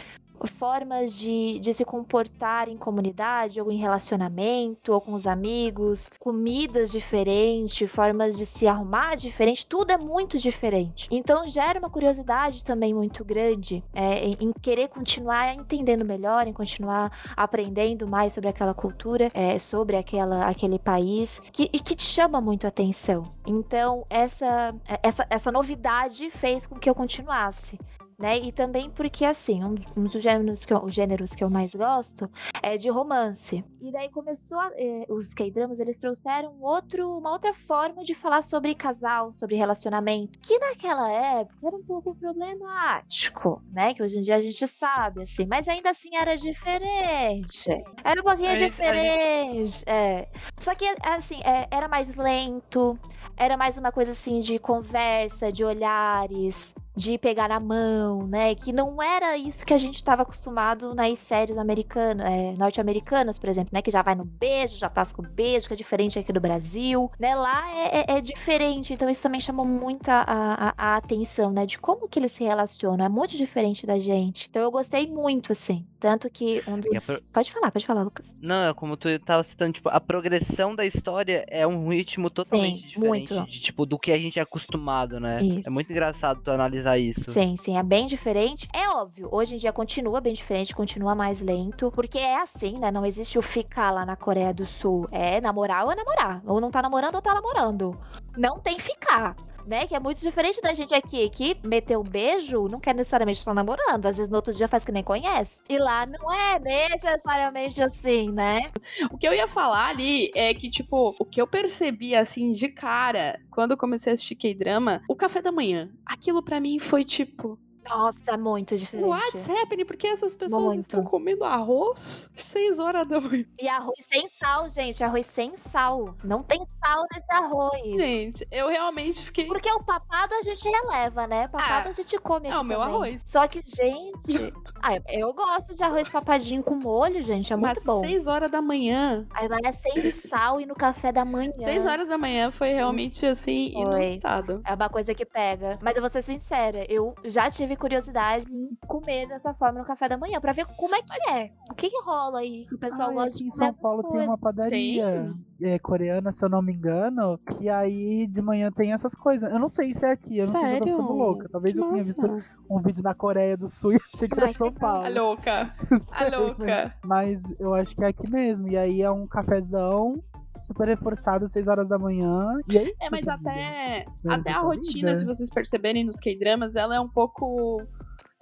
formas de, de se comportar em comunidade ou em relacionamento ou com os amigos, comidas diferentes, formas de se arrumar diferente, tudo é muito diferente. Então gera uma curiosidade também muito grande é, em, em, querer continuar entendendo melhor, em continuar aprendendo mais sobre aquela cultura, é, sobre aquela, aquele país, que, e que te chama muito a atenção. Então essa, essa, essa novidade fez com que eu continuasse né? E também porque, assim, um, um dos gêneros que, eu, os gêneros que eu mais gosto é de romance. E daí começou, a, eh, os K-dramas, eles trouxeram outro, uma outra forma de falar sobre casal, sobre relacionamento, que naquela época era um pouco problemático, né? Que hoje em dia a gente sabe, assim, mas ainda assim era diferente. Era um pouquinho a diferente, gente... é. Só que, assim, é, era mais lento, era mais uma coisa assim de conversa, de olhares, de pegar na mão, né? Que não era isso que a gente estava acostumado nas séries americanas, é, norte-americanas, por exemplo, né? Que já vai no beijo, já tasca o beijo, que é diferente aqui do Brasil, né? Lá é, é, é diferente, então isso também chamou muito a, a, a, atenção, né? De como que eles se relacionam, é muito diferente da gente. Então eu gostei muito, assim. Tanto que um dos... Pro... Pode falar, pode falar, Lucas. Não, é como tu tava citando, tipo, a progressão da história é um ritmo totalmente Sim, diferente muito. de, tipo, do que a gente é acostumado, né? Isso. É muito engraçado tu analisar analisar isso. Sim, sim, é bem diferente. É óbvio, hoje em dia continua bem diferente, continua mais lento, porque é assim, né? Não existe o ficar lá na Coreia do Sul. É namorar ou é namorar. Ou não tá namorando ou tá namorando. Não tem ficar né? Que é muito diferente da gente aqui, que meter um beijo não quer necessariamente estar namorando. Às vezes no outro dia faz que nem conhece. E lá não é necessariamente assim, né? O que eu ia falar ali é que, tipo, o que eu percebi, assim, de cara, quando comecei a assistir K-drama, o café da manhã, aquilo para mim foi tipo, nossa, é muito diferente. What's happening? Porque essas pessoas muito. estão comendo arroz 6 horas da manhã. E arroz sem sal, gente. Arroz sem sal. Não tem sal nesse arroz. Gente, eu realmente fiquei. Porque o papado a gente releva, né? Papado ah, a gente come. É o meu também. arroz. Só que, gente. <laughs> ah, eu gosto de arroz papadinho com molho, gente. É muito Mas bom. 6 horas da manhã. Aí vai é sem sal e no café da manhã. 6 horas da manhã foi realmente assim, foi. inusitado. É uma coisa que pega. Mas eu vou ser sincera, eu já tive curiosidade em comer dessa forma no café da manhã, pra ver como é que é. O que que rola aí, que o pessoal Ai, gosta de comer Em São Paulo tem uma padaria. Tem? é, coreana, se eu não me engano, que aí de manhã tem essas coisas. Eu não sei se é aqui, eu não sei se eu tô ficando Sério? louca. Talvez Que eu tenha massa. visto um vídeo na Coreia do Sul e achei que era São tá- Paulo. A louca. <laughs> A louca. Mas eu acho que é aqui mesmo. E aí é um cafezão super reforçado às 6 horas da manhã. E aí, É, mas tudo até, até a rotina, bem. se vocês perceberem nos K-dramas, ela é um pouco.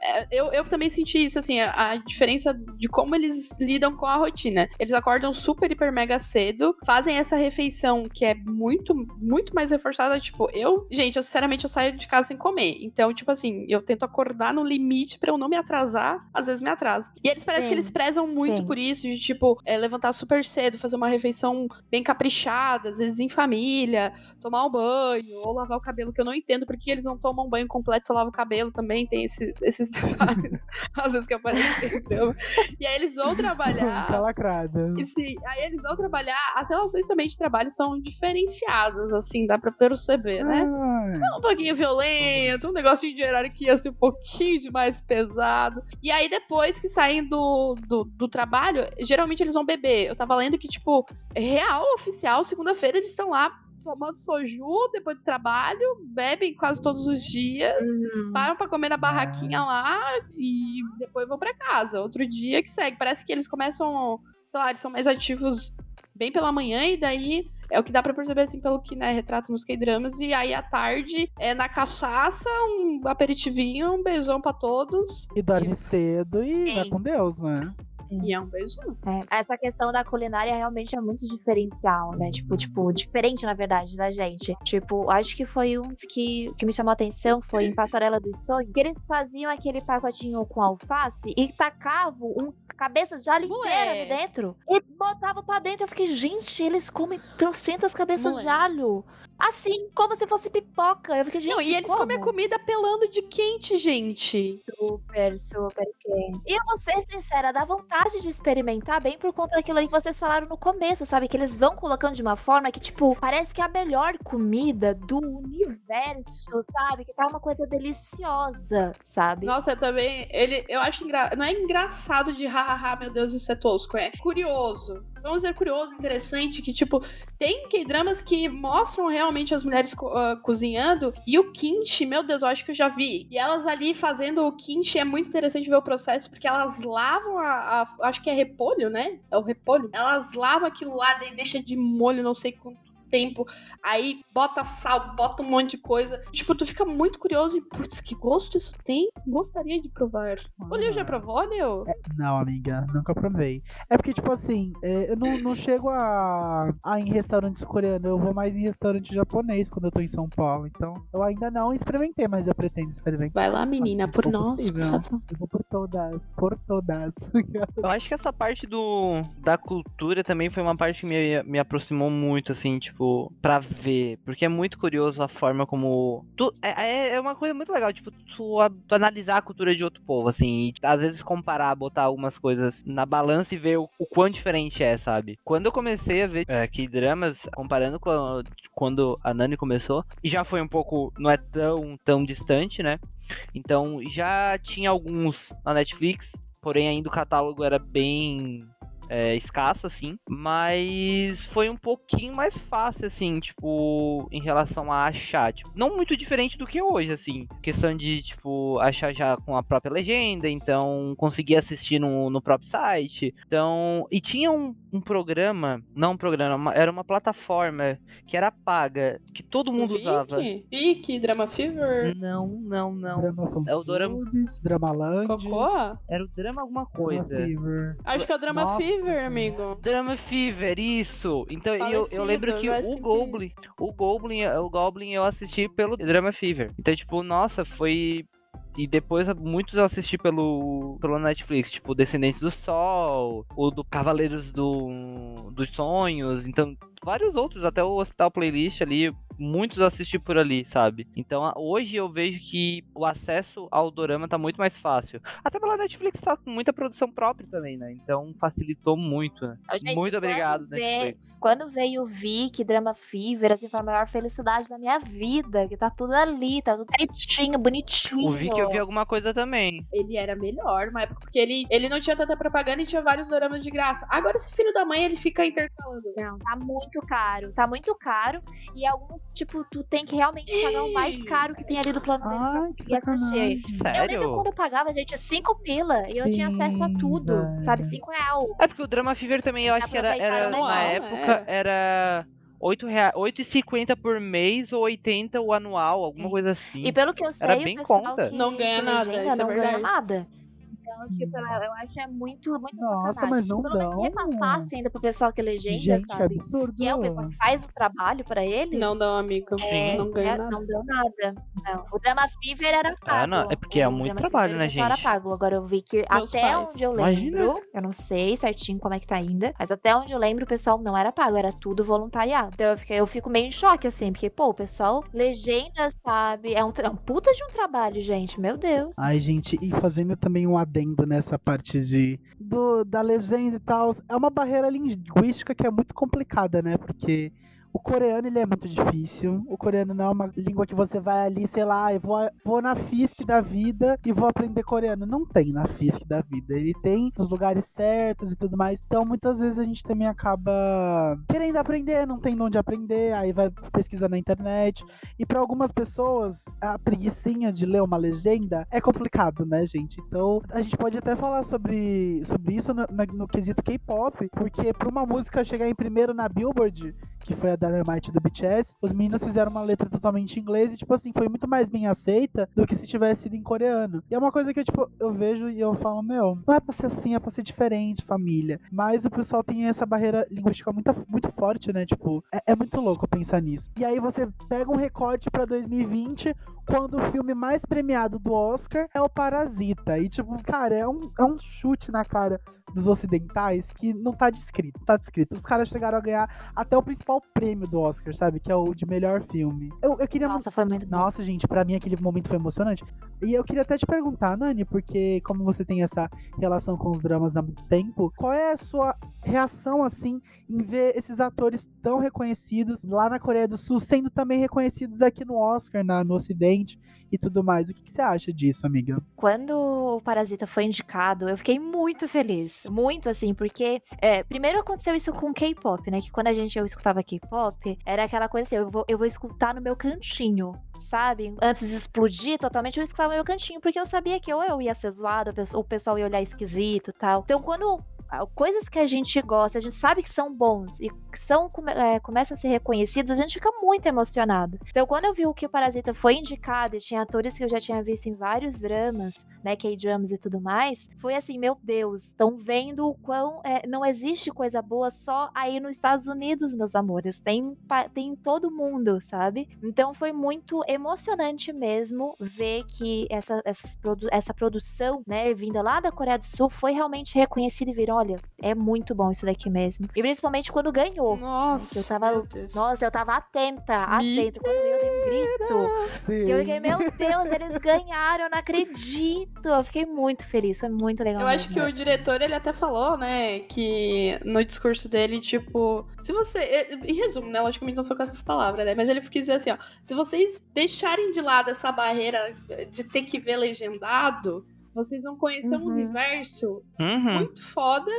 É, eu, eu também senti isso, assim, a, a diferença de como eles lidam com a rotina. Eles acordam super, hiper, mega cedo, fazem essa refeição que é muito, muito mais reforçada. Tipo, eu, gente, eu sinceramente eu saio de casa sem comer. Então, tipo assim, eu tento acordar no limite pra eu não me atrasar. Às vezes me atraso. E eles parecem que eles prezam muito Sim. por isso, de tipo, é, levantar super cedo, fazer uma refeição bem caprichada, às vezes em família, tomar um banho ou lavar o cabelo, que eu não entendo porque eles não tomam um banho completo, só lavam o cabelo também, tem esse- esses detalhes, <laughs> às vezes que aparecem. Então. E aí eles vão Tá trabalhar. lacrada. E sim, aí eles vão trabalhar. As relações também de trabalho são diferenciadas, assim, dá pra perceber, né? Ai, um pouquinho violento, um negocinho de hierarquia assim, um pouquinho de mais pesado. E aí, depois que saem do, do, do trabalho, geralmente eles vão beber. Eu tava lendo que, tipo, real, oficial, segunda-feira eles estão lá tomando soju depois do trabalho, bebem quase todos os dias, Hum. param pra comer na barraquinha lá e depois vão pra casa. Outro dia que segue. Parece que eles começam, sei lá, eles são mais ativos bem pela manhã e daí é o que dá pra perceber assim pelo que né, retrata nos K-dramas e aí à tarde é na cachaça, um aperitivinho, um beijão pra todos E dorme cedo e vai Sim. com Deus, né? E é um beijão. É, essa questão da culinária realmente é muito diferencial, né? Tipo, tipo, diferente, na verdade, da gente. Tipo, acho que foi uns que, que me chamou a atenção, foi em Passarela dos Sonhos, que eles faziam aquele pacotinho com alface e tacavam um cabeça de alho inteira ali dentro. E botavam pra dentro. Eu fiquei, gente, eles comem trocentas cabeças de Moleque. alho. Assim, como se fosse pipoca. Eu fiquei, gente, Não, e eles como? comem a comida pelando de quente, gente. Super, super quente. E eu vou ser sincera, dá vontade de experimentar bem por conta daquilo ali que vocês falaram no começo, sabe? Que eles vão colocando de uma forma que, tipo, parece que é a melhor comida do universo, sabe? Que tá uma coisa deliciosa, sabe? Nossa, eu também. Ele, eu acho engra... Não é engraçado de hahaha, meu Deus, isso é tosco. É curioso. Vamos dizer curioso, interessante, que, tipo, tem K-dramas que mostram realmente as mulheres co- ah, cozinhando. E o kimchi, meu Deus, eu acho que eu já vi. E elas ali fazendo o kimchi é muito interessante ver o processo, porque elas lavam a. a- acho que é repolho, né? É o repolho. Elas lavam aquilo lá, daí deixa de molho, não sei quanto tempo. Aí bota sal, bota um monte de coisa. Tipo, tu fica muito curioso e, putz, que gosto isso tem? Gostaria de provar. O Leo já Ah. provou, Leo? Não, amiga, nunca provei. É porque, tipo assim, é, eu não, não chego a, a ir em restaurantes coreanos, eu vou mais em restaurante japonês quando eu tô em São Paulo. Então, eu ainda não experimentei, mas eu pretendo experimentar. Vai lá, menina, Assim, por nós, possível. por favor. Eu vou por todas, por todas. <laughs> Eu acho que essa parte do, da cultura também foi uma parte que me, me aproximou muito, assim, tipo, pra ver. Porque é muito curioso a forma como. Tu, é, é- é uma coisa muito legal, tipo, tu, tu analisar a cultura de outro povo, assim, e às vezes comparar, botar algumas coisas na balança e ver o, o quão diferente é, sabe? Quando eu comecei a ver é, que dramas, comparando com a- quando a Nani começou, e já foi um pouco. não é tão, tão distante, né? Então já tinha alguns na Netflix, porém ainda o catálogo era bem é, escasso, assim. Mas foi um pouquinho mais fácil, assim, tipo, em relação a achar. Tipo, não muito diferente do que hoje, assim. Questão de, tipo, achar já com a própria legenda, então conseguir assistir no, no próprio site. Então. E tinha um, um programa, não um programa, uma- era uma plataforma que era paga, que todo mundo usava. Vicky? Vicky, Drama Fever, Não, não, não. Drama É o Dorama- Fansubs, Dramaland. Cocô? Era o drama alguma Drama coisa. Fever. Acho que é o Drama Nossa Fever, Senhora. amigo. Drama Fever, isso. Então eu, eu Falecido, lembro que o in Goblin, o Goblin, o Goblin eu assisti pelo Drama Fever. Então tipo, nossa, foi e depois muitos eu assisti pelo, pelo Netflix, tipo Descendentes do Sol, o do Cavaleiros do, dos Sonhos, então vários outros, até o Hospital Playlist ali, muitos eu assisti por ali, sabe? Então hoje eu vejo que o acesso ao dorama tá muito mais fácil. Até pela Netflix tá com muita produção própria também, né? Então facilitou muito, né? Gente, muito obrigado, Netflix. Quando veio o Vic, Drama Fever, assim, foi a maior felicidade da minha vida. Que tá tudo ali, tá tudo certinho, bonitinho. O Vic eu vi alguma coisa também. Ele era melhor uma época, porque ele, ele não tinha tanta propaganda e tinha vários doramas de graça. Agora esse filho da mãe, ele fica intercalando. Não, tá muito caro. Tá muito caro. E alguns, tipo, tu tem que realmente pagar o mais caro que tem ali do plano dele pra Ai, que conseguir assistir. sacanagem. Eu lembro Sério? quando eu pagava, gente, 5 pila e eu tinha acesso a Sim, tudo, velho. sabe? 5 real. É porque o Drama Fever também, eu acho que era, era na legal, época, é. era 8 rea- 8,50 por mês ou 80 o anual, alguma É. coisa assim. E pelo que eu sei, Era o bem pessoal conta. que, Não ganha nada, legenda é não ganha verdade. nada. Então, tipo, eu- acho é muito, muito Nossa, sacanagem. mas não Pelo menos repassasse ainda pro pessoal que legenda, Gente, que sabe? absurdo. Que é o pessoal que faz o trabalho pra eles. Não dão, amigo. É, não ganha é, nada. não deu nada. Não. O Drama Fever era pago. não, é porque é muito Drama trabalho, Fever, né, gente? Era pago. Agora eu vi que Meus até pais. onde eu Imagina. lembro, eu não sei certinho como é que tá ainda, mas até onde eu lembro o pessoal não era pago, era tudo voluntariado. Então eu, fiquei, eu fico meio em choque, assim, porque, pô, o pessoal legenda, sabe? É um, é um puta de um trabalho, gente. Meu Deus. Ai, gente, e fazendo também um adendo nessa parte de do, da legenda e tal, é uma barreira linguística que é muito complicada, né? Porque o coreano ele é muito difícil. O coreano não é uma língua que você vai ali, sei lá, eu vou, vou na FISC da vida e vou aprender coreano. Não tem na FISC da vida. Ele tem nos lugares certos e tudo mais. Então, muitas vezes a gente também acaba querendo aprender, não tem onde aprender, aí vai pesquisar na internet. E para algumas pessoas, a preguiçinha de ler uma legenda é complicado, né, gente? Então, a gente pode até falar sobre, sobre isso no, na- no quesito K-pop, porque para uma música chegar em primeiro na Billboard, que foi a Dynamite do BTS, os meninos fizeram uma letra totalmente em inglês e, tipo assim, foi muito mais bem aceita do que se tivesse sido em coreano. E é uma coisa que, tipo, eu vejo e eu falo, meu, não é pra ser assim, é pra ser diferente, família. Mas o pessoal tem essa barreira linguística muito, muito forte, né? Tipo, é, é muito louco pensar nisso. E aí você pega um recorte pra 2020, quando o filme mais premiado do Oscar é o Parasita. E, tipo, cara, é um, é um chute na cara dos ocidentais que não tá descrito, tá descrito. Os caras chegaram a ganhar até o principal prêmio do Oscar, sabe? Que é o de melhor filme. Eu, eu queria. Nossa, foi muito bom. Nossa, gente, pra mim aquele momento foi emocionante. E eu queria até te perguntar, Nani, porque como você tem essa relação com os dramas há muito tempo, qual é a sua reação, assim, em ver esses atores tão reconhecidos lá na Coreia do Sul, sendo também reconhecidos aqui no Oscar, na, no Ocidente e tudo mais? O que, que você acha disso, amiga? Quando o Parasita foi indicado, eu fiquei muito feliz. Muito, assim, porque... é, primeiro aconteceu isso com K-pop, né? Que quando a gente, eu escutava K-pop, era aquela coisa assim, eu vou, eu vou escutar no meu cantinho, sabe? Antes de explodir totalmente, eu escutava no meu cantinho, porque eu sabia que ou eu ia ser zoado, o pessoal- ia olhar esquisito e tal. Então, quando coisas que a gente gosta, a gente sabe que são bons e que são, é, começam a ser reconhecidos, a gente fica muito emocionado. Então, quando eu vi o que o Parasita foi indicado e tinha atores que eu já tinha visto em vários dramas, né, K-dramas e tudo mais, foi assim, meu Deus, estão vendo o quão é, não existe coisa boa só aí nos Estados Unidos, meus amores, tem, tem em todo mundo, sabe? Então foi muito emocionante mesmo ver que essa, essas produ- essa produção, né, vinda lá da Coreia do Sul, foi realmente reconhecida e viram, olha, é muito bom isso daqui mesmo. E principalmente quando ganhou. Nossa, Eu tava-. Nossa, eu tava atenta, atenta. Quando veio, eu dei um grito. Que eu fiquei, meu Deus, eles ganharam, eu não acredito. Eu fiquei muito feliz, foi muito legal. Eu acho que o diretor, ele até falou, né, que no discurso dele, tipo, se você. eh, Em resumo, né? Logicamente não foi com essas palavras, né? Mas ele quis dizer assim, ó. Se vocês deixarem de lado essa barreira de ter que ver legendado, vocês vão conhecer um Uhum. universo Uhum. muito foda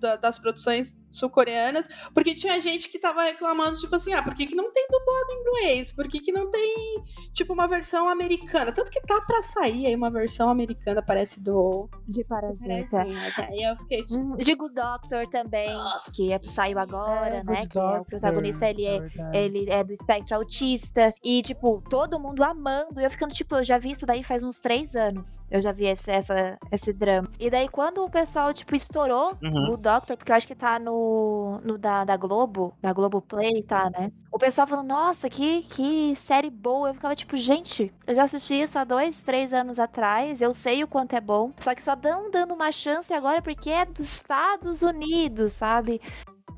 da- das produções sul-coreanas, porque tinha gente que tava reclamando, tipo assim, ah, por que, que não tem dublado em inglês? Por que, que não tem, tipo, uma versão americana? Tanto que tá pra sair aí uma versão americana, parece do. De Parasita. Parasita. Aí eu fiquei, tipo, Hum, De Good Doctor também, Nossa. que é- saiu agora, É, né? Good Que é o Doctor, protagonista, ele é, verdade. ele é do espectro autista. E, tipo, todo mundo amando. E eu ficando, tipo, eu já vi isso daí faz uns três anos. Eu já vi esse, essa, esse drama. E daí, quando o pessoal, tipo, estourou Uhum. O Doctor, porque eu acho que tá no, no da, da Globo, da Globo Play, tá, né? O pessoal falando, nossa, que, que série boa. Eu ficava tipo, gente, eu já assisti isso há dois, três anos atrás, eu sei o quanto é bom. Só que só dão dando uma chance agora porque é dos Estados Unidos, sabe?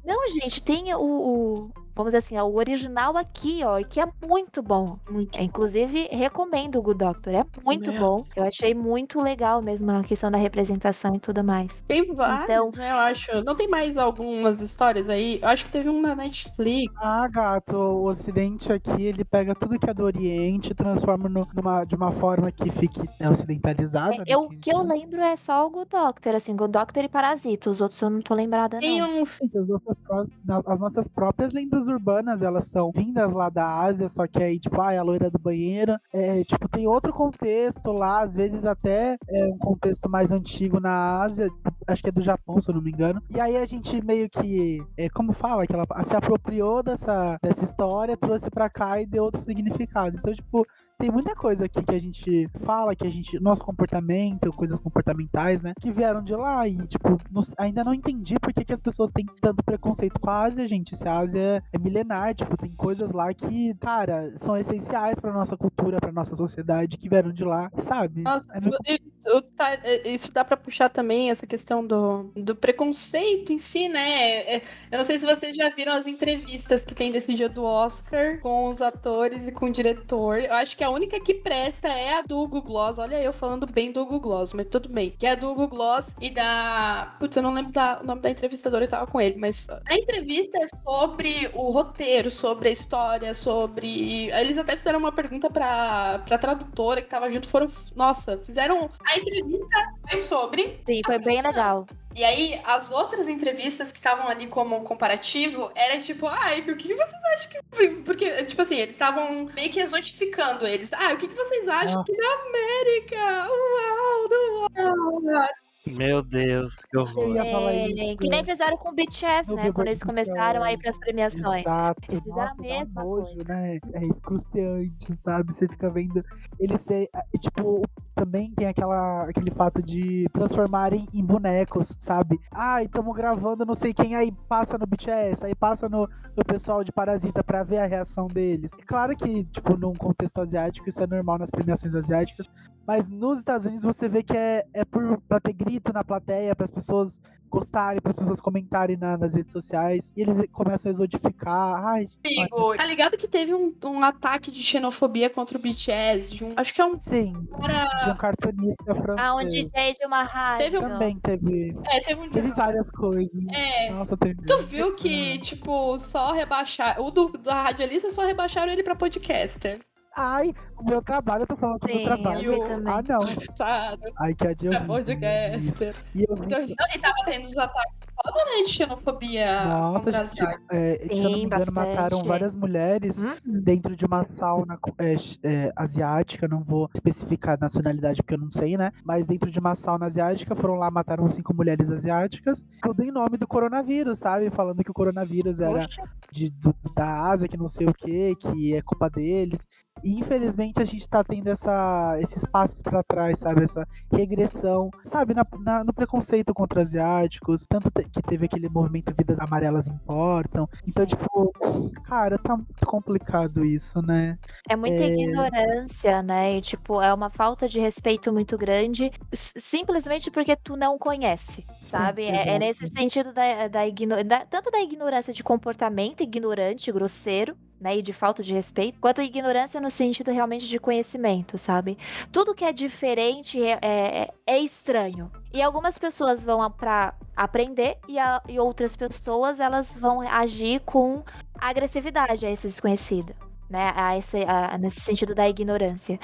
Não, gente, tem o, o, vamos dizer assim, o original aqui, ó, que é muito bom. Muito. É, inclusive, recomendo o Good Doctor, é muito É. bom. Eu achei muito legal mesmo a questão da representação e tudo mais. Tem vários, Então- né? Eu acho. Não tem mais algumas histórias aí? Eu acho que teve um na Netflix. Ah, gato, o Ocidente aqui, ele pega tudo que é do Oriente e transforma no- numa, de uma forma que fique né, ocidentalizada. né, É, eu, o que eu lembro é só o Good Doctor, assim, Good Doctor e Parasita. Os outros eu não tô lembrada, Tem não. um As nossas, as nossas próprias lendas urbanas, elas são vindas lá da Ásia, só que aí, tipo, ah, é a loira do banheiro. É, tipo, tem outro contexto lá, às vezes até é um contexto mais antigo na Ásia, acho que é do Japão, se eu não me engano. E aí a gente meio que, é, como fala, que ela se apropriou dessa, dessa história, trouxe pra cá e deu outro significado. Então, tipo, tem muita coisa aqui que a gente fala, que a gente. Nosso comportamento, coisas comportamentais, né? Que vieram de lá. E, tipo, não- ainda não entendi por que, que as pessoas têm tanto preconceito com a Ásia, gente. Se a Ásia é milenar, tipo, tem coisas lá que, cara, são essenciais pra nossa cultura, pra nossa sociedade, que vieram de lá, sabe? Nossa, É muito- e- o- tá- é, isso dá pra puxar também essa questão do, do preconceito em si, né? É, eu não sei se vocês já viram as entrevistas que tem desse dia do Oscar com os atores e com o diretor. Eu acho que a única que presta é a do Hugo Gloss. Olha eu falando bem do Hugo Gloss, mas tudo bem. Que é a do Hugo Gloss e da. Putz, eu não lembro da- o nome da entrevistadora que tava com ele, mas a entrevista é sobre o roteiro, sobre a história, sobre. Eles até fizeram uma pergunta pra, pra tradutora que tava junto. Foram. Nossa, fizeram. A entrevista foi sobre. Sim, foi bem legal. E aí, as outras entrevistas que estavam ali como comparativo era tipo, ai, o que vocês acham que. Porque, tipo assim, eles estavam meio que exotificando eles. Ah, o que vocês acham Ah. que da América? Uau, do uau. Meu Deus, que Eu horror. isso. que nem fizeram com o BTS, né? Quando eles começaram a ir pras premiações. Exato. Eles fizeram a Nossa, dá mesma nojo, coisa. né? É excruciante, sabe? Você fica vendo eles ser. é, Tipo, também tem aquela, aquele fato de transformarem em bonecos, sabe? Ai, estamos gravando não sei quem, aí passa no BTS, aí passa no, no pessoal de Parasita pra ver a reação deles. É claro que, tipo, num contexto asiático, isso é normal nas premiações asiáticas, mas nos Estados Unidos você vê que é, é por, pra ter grito na plateia, para as pessoas gostarem, para as pessoas comentarem na- nas redes sociais, e eles começam a exodificar. Ai, Amigo, tá ligado que teve um, um ataque de xenofobia contra o BTS? De um, acho que é um sim, cara. de um cartunista francês. Ah, um DJ de uma rádio. Teve um- Também teve, É, teve um teve várias coisas. É. Nossa, teve. Tu viu que, tipo, só rebaixaram. O do, da radialista só rebaixaram ele pra podcaster. Ai, o meu trabalho, eu tô falando sobre o Sim, trabalho. também. Ah, não. Sabe? Ai, que adianta. Pra podcaster. E eu vi Então, e tava tendo os ataques foda, né, de xenofobia nossa, contra gente, é, se eu não me engano, mataram várias mulheres Hum? dentro de uma sauna é, é, asiática, não vou especificar a nacionalidade porque eu não sei, né? Mas dentro de uma sauna asiática, foram lá, mataram cinco mulheres asiáticas, tudo em nome do coronavírus, sabe? Falando que o coronavírus era de, do- da Ásia, que não sei o que, que é culpa deles. E infelizmente a gente tá tendo essa, esses passos pra trás, sabe? Essa regressão, sabe? Na, na- no preconceito contra asiáticos, tanto te- que teve aquele movimento Vidas Amarelas Importam. Então, Sim. tipo, cara, tá muito complicado isso, né? É muita É. ignorância, né? E, tipo, é uma falta de respeito muito grande, simplesmente porque tu não conhece, sabe? É, é exato. nesse sentido da, da, igno- da- tanto da ignorância de comportamento ignorante, grosseiro, né? E de falta de respeito, quanto ignorância no sentido realmente de conhecimento, sabe? Tudo que é diferente é, é, é estranho. E algumas pessoas vão a- pra aprender e, a- e outras pessoas elas vão agir com agressividade a esse desconhecido né, a esse, a- nesse sentido da ignorância.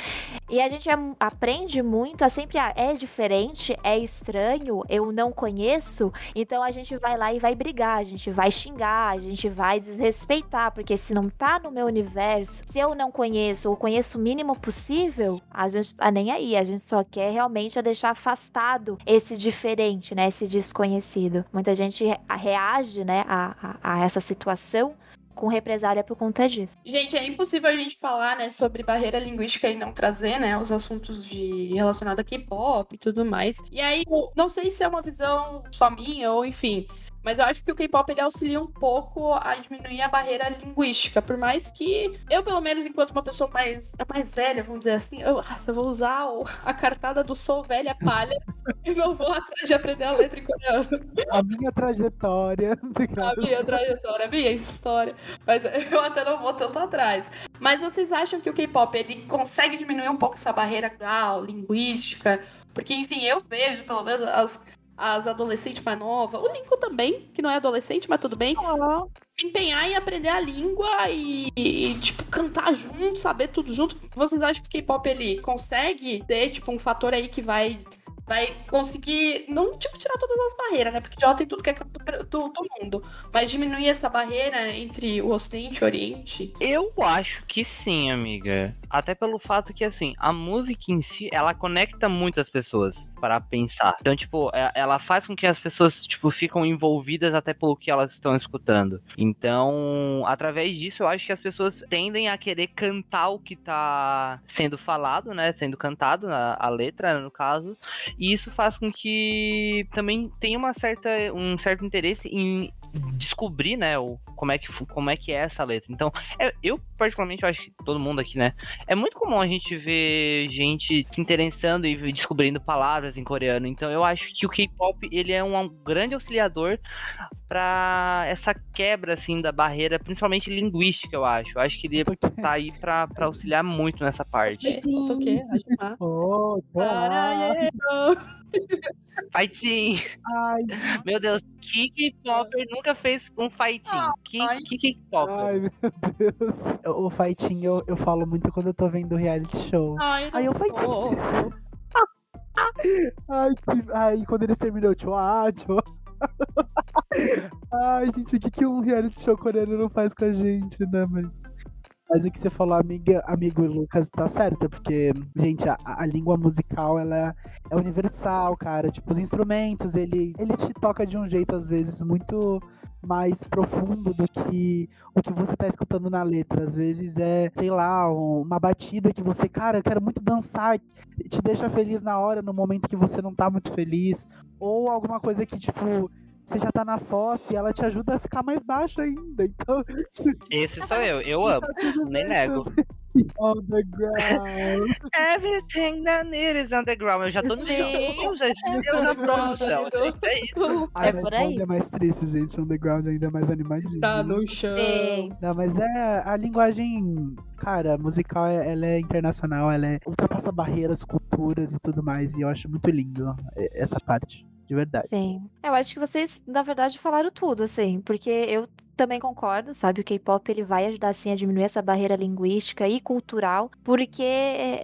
E a gente é- aprende muito a sempre, ah, é diferente, é estranho, eu não conheço, então a gente vai lá e vai brigar, a gente vai xingar, a gente vai desrespeitar, porque se não tá no meu universo, se eu não conheço ou conheço o mínimo possível, a gente tá nem aí, a gente só quer realmente é deixar afastado esse diferente, né, esse desconhecido. Muita gente re- reage, né, a, a- a essa situação com represália por conta disso. Gente, é impossível a gente falar, né, sobre barreira linguística e não trazer, né, os assuntos de relacionados a K-pop e tudo mais. E aí, não sei se é uma visão só minha ou enfim, Mas eu acho que o K-pop ele auxilia um pouco a diminuir a barreira linguística. Por mais que eu, pelo menos, enquanto uma pessoa mais, mais velha, vamos dizer assim, eu, nossa, eu vou usar a cartada do sou velha palha <laughs> e não vou atrás de aprender a letra em coreano. A minha trajetória. <laughs> A minha trajetória, a minha história. Mas eu até não vou tanto atrás. Mas vocês acham que o K-pop ele consegue diminuir um pouco essa barreira cultural, linguística? Porque, enfim, eu vejo, pelo menos, as as adolescentes mais novas, o Lincoln também, que não é adolescente, mas tudo bem, Oh, se empenhar em aprender a língua e, e, tipo, cantar junto, saber tudo junto. Vocês acham que o K-pop ele consegue ter, tipo, um fator aí que vai vai conseguir, não tipo, tirar todas as barreiras, né? Porque já tem tudo que é canto do, do mundo. Mas diminuir essa barreira entre o Ocidente e o Oriente. Eu acho que sim, amiga. Até pelo fato que, assim, a música em si, ela conecta muitas pessoas para pensar. Então, tipo, é- ela faz com que as pessoas, tipo, ficam envolvidas até pelo que elas estão escutando. Então, através disso, eu acho que as pessoas tendem a querer cantar o que tá sendo falado, né? Sendo cantado, a, a letra, no caso. E isso faz com que também tenha uma certa, um certo interesse em descobrir, né, o, como, é que, como é que é essa letra. Então, é- eu, particularmente, eu acho que todo mundo aqui, né, é muito comum a gente ver gente se interessando e descobrindo palavras em coreano. Então, eu acho que o K-pop, ele é um grande auxiliador para essa quebra, assim, da barreira, principalmente linguística, eu acho. Eu acho que ele porque- tá aí pra, pra auxiliar muito nessa parte. Ah. <laughs> Oh. Caralho! <laughs> Fighting! Ai, Meu Deus, que K-popper nunca fez um fighting? Que, ai. que K-popper? ai, meu Deus. O fighting eu, eu falo muito quando eu tô vendo reality show. Ai, Aí eu vou. <laughs> Ai, que... Ai, quando eles terminam, tchau, tchau. <laughs> Ai, gente, o que, que um reality show coreano não faz com a gente, né? Mas, mas o que você falou, amiga, amigo Lucas, tá certo, porque, gente, a, a língua musical, ela é universal, cara. Tipo, os instrumentos, ele, ele te toca de um jeito, às vezes, muito mais profundo do que o que você tá escutando na letra. Às vezes é, sei lá, um- uma batida que você, cara, eu quero muito dançar, te deixa feliz na hora, no momento que você não tá muito feliz. Ou alguma coisa que, tipo, você já tá na fossa e ela te ajuda a ficar mais baixo ainda. Então, Esse sou eu, eu amo, <laughs> nem nego. On the ground. <laughs> Everything that need is underground. Eu já tô no chão. Eu já, eu já tô no chão, <laughs> gente. É isso. Ai, É por aí. é mais triste, gente. Underground ainda é mais animadinho. Tá no chão. Sim. Não, mas é a linguagem, cara, musical, é- ela é internacional, ela é, ultrapassa barreiras, culturas e tudo mais. E eu acho muito lindo essa parte, de verdade. Sim. Eu acho que vocês, na verdade, falaram tudo, assim, porque eu também concordo, sabe? O K-pop ele vai ajudar, assim, a diminuir essa barreira linguística e cultural, porque,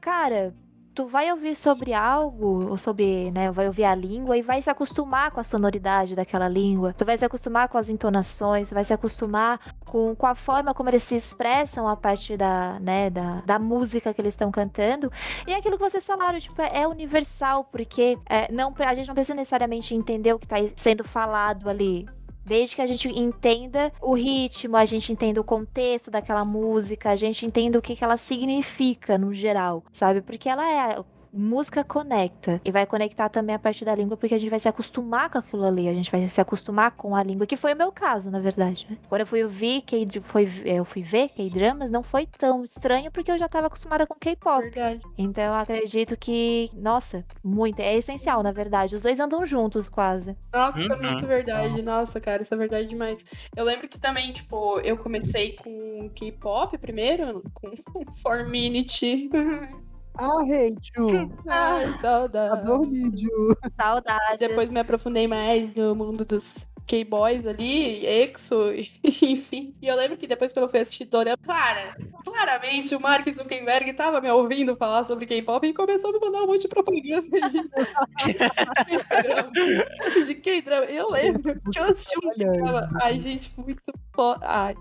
cara, tu vai ouvir sobre algo, ou sobre, né, vai ouvir a língua e vai se acostumar com a sonoridade daquela língua, tu vai se acostumar com as entonações, tu vai se acostumar com, com a forma como eles se expressam a partir da, né, da, da música que eles estão cantando. E é aquilo que vocês falaram, tipo, é universal, porque é, não, a gente não precisa necessariamente entender o que está sendo falado ali. Desde que a gente entenda o ritmo, a gente entenda o contexto daquela música, a gente entenda o que, que ela significa no geral, sabe? Porque ela é. Música conecta e vai conectar também a partir da língua, porque a gente vai se acostumar com aquilo ali, a gente vai se acostumar com a língua, que foi o meu caso, na verdade. né? Quando eu fui ouvir, K, foi, eu fui ver K-dramas, não foi tão estranho, porque eu já tava acostumada com K-pop. Verdade. Então eu acredito que, nossa, muito, é essencial, na verdade. Os dois andam juntos quase. Nossa, isso é Uhum. muito verdade. Nossa, cara, isso é verdade demais. Eu lembro que também, tipo, eu comecei com K-pop primeiro, com <laughs> 4 Minute. <laughs> Ah, hate you. Ai, saudade. Adoro vídeo. Saudades. Depois me aprofundei mais no mundo dos K-Boys ali, EXO, <laughs> enfim. E eu lembro que depois quando eu fui assistir Dora, cara, claramente o Mark Zuckerberg tava me ouvindo falar sobre K-pop e começou a me mandar um monte de propaganda <laughs> de K-drama. Eu lembro que eu assisti um K-drama. Ai, gente, muito foda. Ai.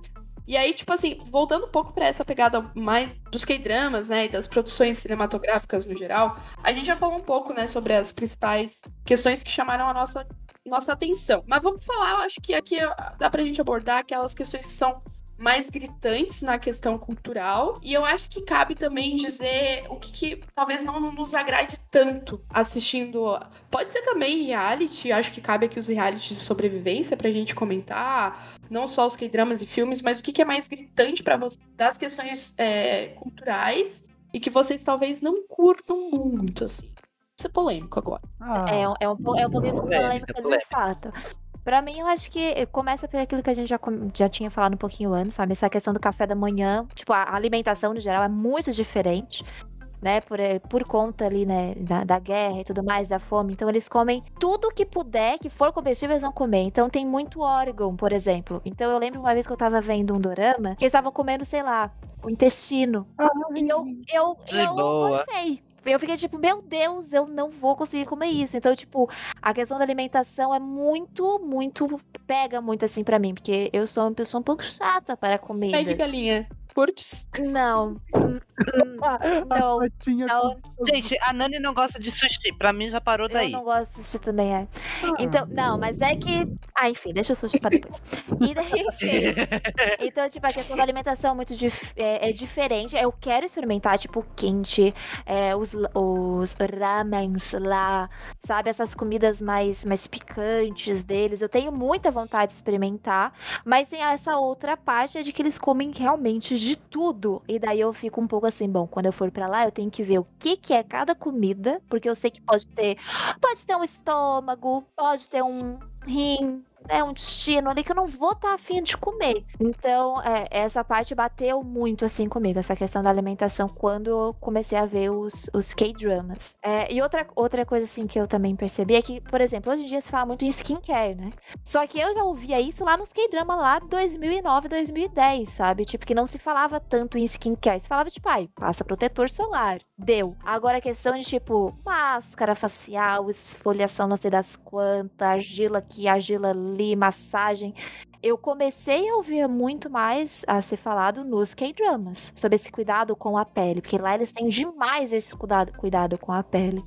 E aí, tipo assim, voltando um pouco pra essa pegada mais dos K-dramas, né, e das produções cinematográficas no geral, a gente já falou um pouco, né, sobre as principais questões que chamaram a nossa, nossa atenção. Mas vamos falar, eu acho que aqui dá pra gente abordar aquelas questões que são mais gritantes na questão cultural. E eu acho que cabe também dizer o que, que talvez não nos agrade tanto assistindo. Pode ser também reality, acho que cabe aqui os realities de sobrevivência pra gente comentar, não só os K-dramas e filmes, mas o que, que é mais gritante para você das questões é, culturais e que vocês talvez não curtam muito, assim. Vou ser polêmico agora. Ah. É, é, um, é um pouquinho polêmica de fato. Pra mim, eu acho que começa por aquilo que a gente já, já tinha falado um pouquinho antes, sabe? Essa questão do café da manhã. Tipo, a alimentação no geral é muito diferente. Né, por, eh, por conta ali, né, da, da, guerra e tudo mais, da fome. Então, eles comem tudo que puder, que for comestível, eles vão comer. Então, tem muito órgão, por exemplo. Então, eu lembro uma vez que eu tava vendo um dorama, que eles estavam comendo, sei lá, o intestino. Ah, e eu, eu, eu, eu gostei eu fiquei tipo, meu Deus, eu não vou conseguir comer isso. Então, tipo, a questão da alimentação é muito, muito. pega muito assim para mim, porque eu sou uma pessoa um pouco chata para comer. Pé de galinha. Curtes? Não. <laughs> não, não. Gente, a Nani não gosta de sushi. Pra mim já parou daí. Eu não gosto de sushi também, é. Ah. Então, não, mas é que. Ah, enfim, deixa o sushi pra depois. E daí, <laughs> enfim. então, tipo, a questão da alimentação é muito dif... é, é, diferente. Eu quero experimentar, tipo, quente, é, os, os ramens lá, sabe? Essas comidas mais, mais picantes deles. Eu tenho muita vontade de experimentar. Mas tem essa outra parte de que eles comem realmente de tudo. E daí eu fico um pouco assim, bom, quando eu for para lá, eu tenho que ver o que que é cada comida, porque eu sei que pode ter, pode ter um estômago, pode ter um rim, é um destino ali que eu não vou estar tá afim de comer. Então, é, essa parte bateu muito assim comigo, essa questão da alimentação, quando eu comecei a ver os, os K-dramas. É, e outra, outra coisa assim que eu também percebi é que, por exemplo, hoje em dia se fala muito em skincare, né? Só que eu já ouvia isso lá nos K-dramas lá de 2009, 2010, sabe? Tipo, que não se falava tanto em skincare. Se falava tipo, ai, passa protetor solar. Deu. Agora a questão de, tipo, máscara facial, esfoliação não sei das quantas, argila aqui, argila ali, massagem. Eu comecei a ouvir muito mais a ser falado nos K-dramas sobre esse cuidado com a pele, porque lá eles têm demais esse cuidado, cuidado com a pele.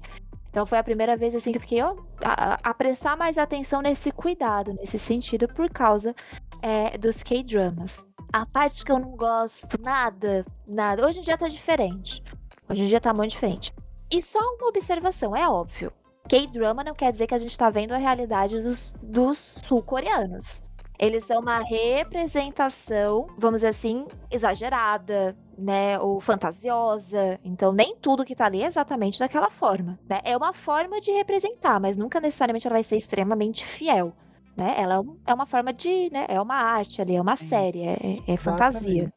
Então foi a primeira vez assim que eu fiquei ó, a, a prestar mais atenção nesse cuidado, nesse sentido, por causa é, dos K-dramas. A parte que eu não gosto, nada, nada. Hoje em dia tá diferente. Hoje em dia tá muito diferente. E só uma observação, é óbvio. K-drama não quer dizer que a gente tá vendo a realidade dos, dos sul-coreanos. Eles são uma representação, vamos dizer assim, exagerada, né, ou fantasiosa. Então, nem tudo que tá ali é exatamente daquela forma, né? É uma forma de representar, mas nunca necessariamente ela vai ser extremamente fiel, né? Ela é uma forma de, né, é uma arte ali, é uma série, é, é fantasia.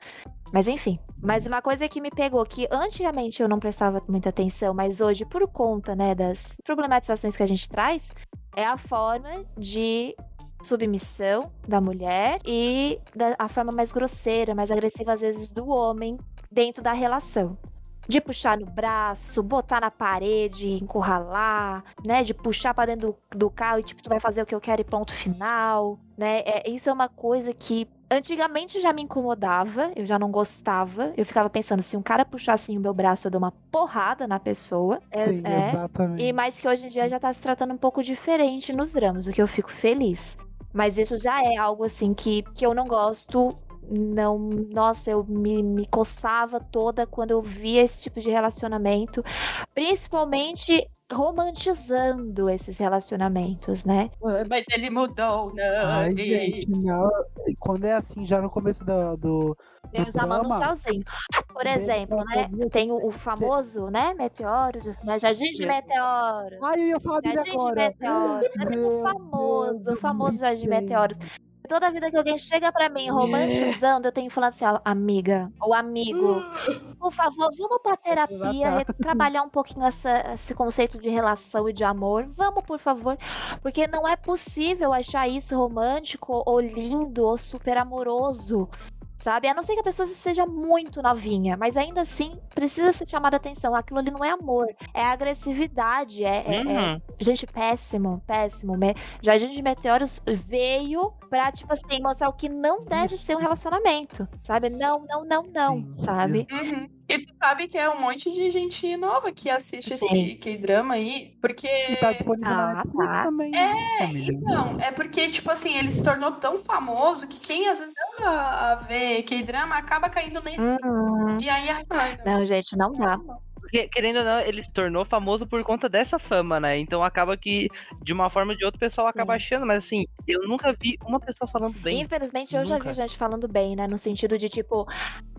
Mas enfim. Mas uma coisa que me pegou, que antigamente eu não prestava muita atenção, mas hoje, por conta, né, das problematizações que a gente traz, é a forma de submissão da mulher e da, a forma mais grosseira, mais agressiva, às vezes, do homem dentro da relação de puxar no braço, botar na parede, encurralar, né? De puxar para dentro do, do, carro e tipo, tu vai fazer o que eu quero e ponto final, né? É, isso é uma coisa que antigamente já me incomodava, eu já não gostava. Eu ficava pensando, se um cara puxasse assim, o meu braço, eu dou uma porrada na pessoa. É, Sim, é, exatamente. E mais que hoje em dia já tá se tratando um pouco diferente nos dramas, o que eu fico feliz. Mas isso já é algo assim que, que eu não gosto não, nossa, eu me, me coçava toda quando eu via esse tipo de relacionamento, principalmente romantizando esses relacionamentos, né? Mas ele mudou, não. Ai, gente, não. Quando é assim, já no começo do. do eu já drama, mando um tchauzinho. Por exemplo, né? Tem o, o famoso, né? Meteoro, né? Jardim de Meteoro. Ai, eu ia falar dele Jardim agora. de Meteoro. Né? O famoso, o famoso Jardim de Meteoros. Toda vida que alguém chega para mim romantizando, eu tenho que falar assim, ó, amiga ou amigo, por favor, vamos pra terapia, trabalhar um pouquinho essa, esse conceito de relação e de amor. Vamos, por favor. Porque não é possível achar isso romântico ou lindo ou super amoroso sabe? A não ser que a pessoa seja muito novinha, mas ainda assim precisa ser chamada atenção. Aquilo ali não é amor, é agressividade, é, é, é uhum. é... gente péssimo, péssimo. Jardim de Meteoros veio pra, tipo assim, mostrar o que não deve ser um relacionamento, sabe? Não, não, não, não, Sim. sabe? Uhum. E tu sabe que é um monte de gente nova que assiste esse Sim. K-drama aí, porque. E tá disponível Ah, tá. também, né, família? Então, é porque, tipo assim, ele se tornou tão famoso que quem às vezes anda a ver K-drama acaba caindo nesse. Uhum. E aí, ai, Não, gente, não dá. Porque, querendo ou não, ele se tornou famoso por conta dessa fama, né? Então acaba que, de uma forma ou de outra, o pessoal acaba achando. Mas assim, eu nunca vi uma pessoa falando bem. Infelizmente, eu já vi Nunca. gente falando bem, né? No sentido de tipo.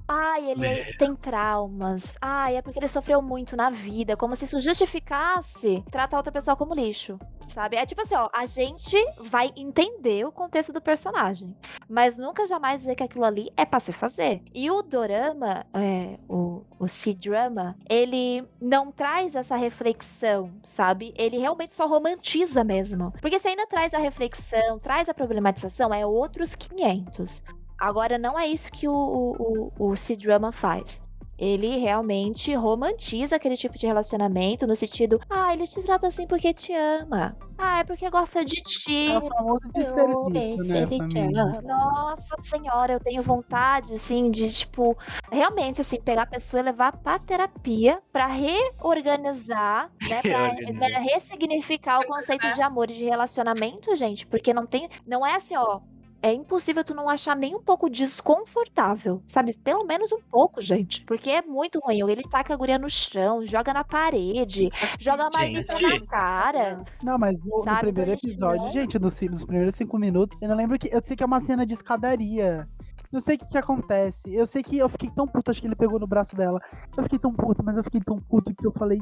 Ai, ele tem traumas. Ai, é porque ele sofreu muito na vida. Como se isso justificasse tratar outra pessoa como lixo. Sabe? É tipo assim, ó. A gente vai entender o contexto do personagem. Mas nunca jamais dizer que aquilo ali é pra se fazer. E o dorama, é, o, o C-drama, ele não traz essa reflexão, sabe? Ele realmente só romantiza mesmo. Porque se ainda traz a reflexão, traz a problematização, é outros 500. Agora, não é isso que o, o, o, o C-drama faz. Ele realmente romantiza aquele tipo de relacionamento no sentido, ah, ele te trata assim porque te ama. Ah, é porque gosta de ti. É o famoso de serviço, né, família? Nossa senhora, eu tenho vontade, assim, de, tipo, realmente, assim, pegar a pessoa e levar pra terapia pra reorganizar, né? <laughs> Pra né, ressignificar o conceito de amor e de relacionamento, gente. Porque não tem. Não é assim, ó. É impossível tu não achar nem um pouco desconfortável, sabe? Pelo menos um pouco, gente. Porque é muito ruim. Ele taca a guria no chão, joga na parede, <laughs> joga a marmita Gente. na cara. Não, mas no, no primeiro então gente episódio, não- gente, nos, nos primeiros cinco minutos, eu não lembro que. Eu sei que é uma cena de escadaria. Não sei o que, que acontece. Eu sei que eu fiquei tão puto, acho que ele pegou no braço dela. Eu fiquei tão puto, mas eu fiquei tão puto que eu falei.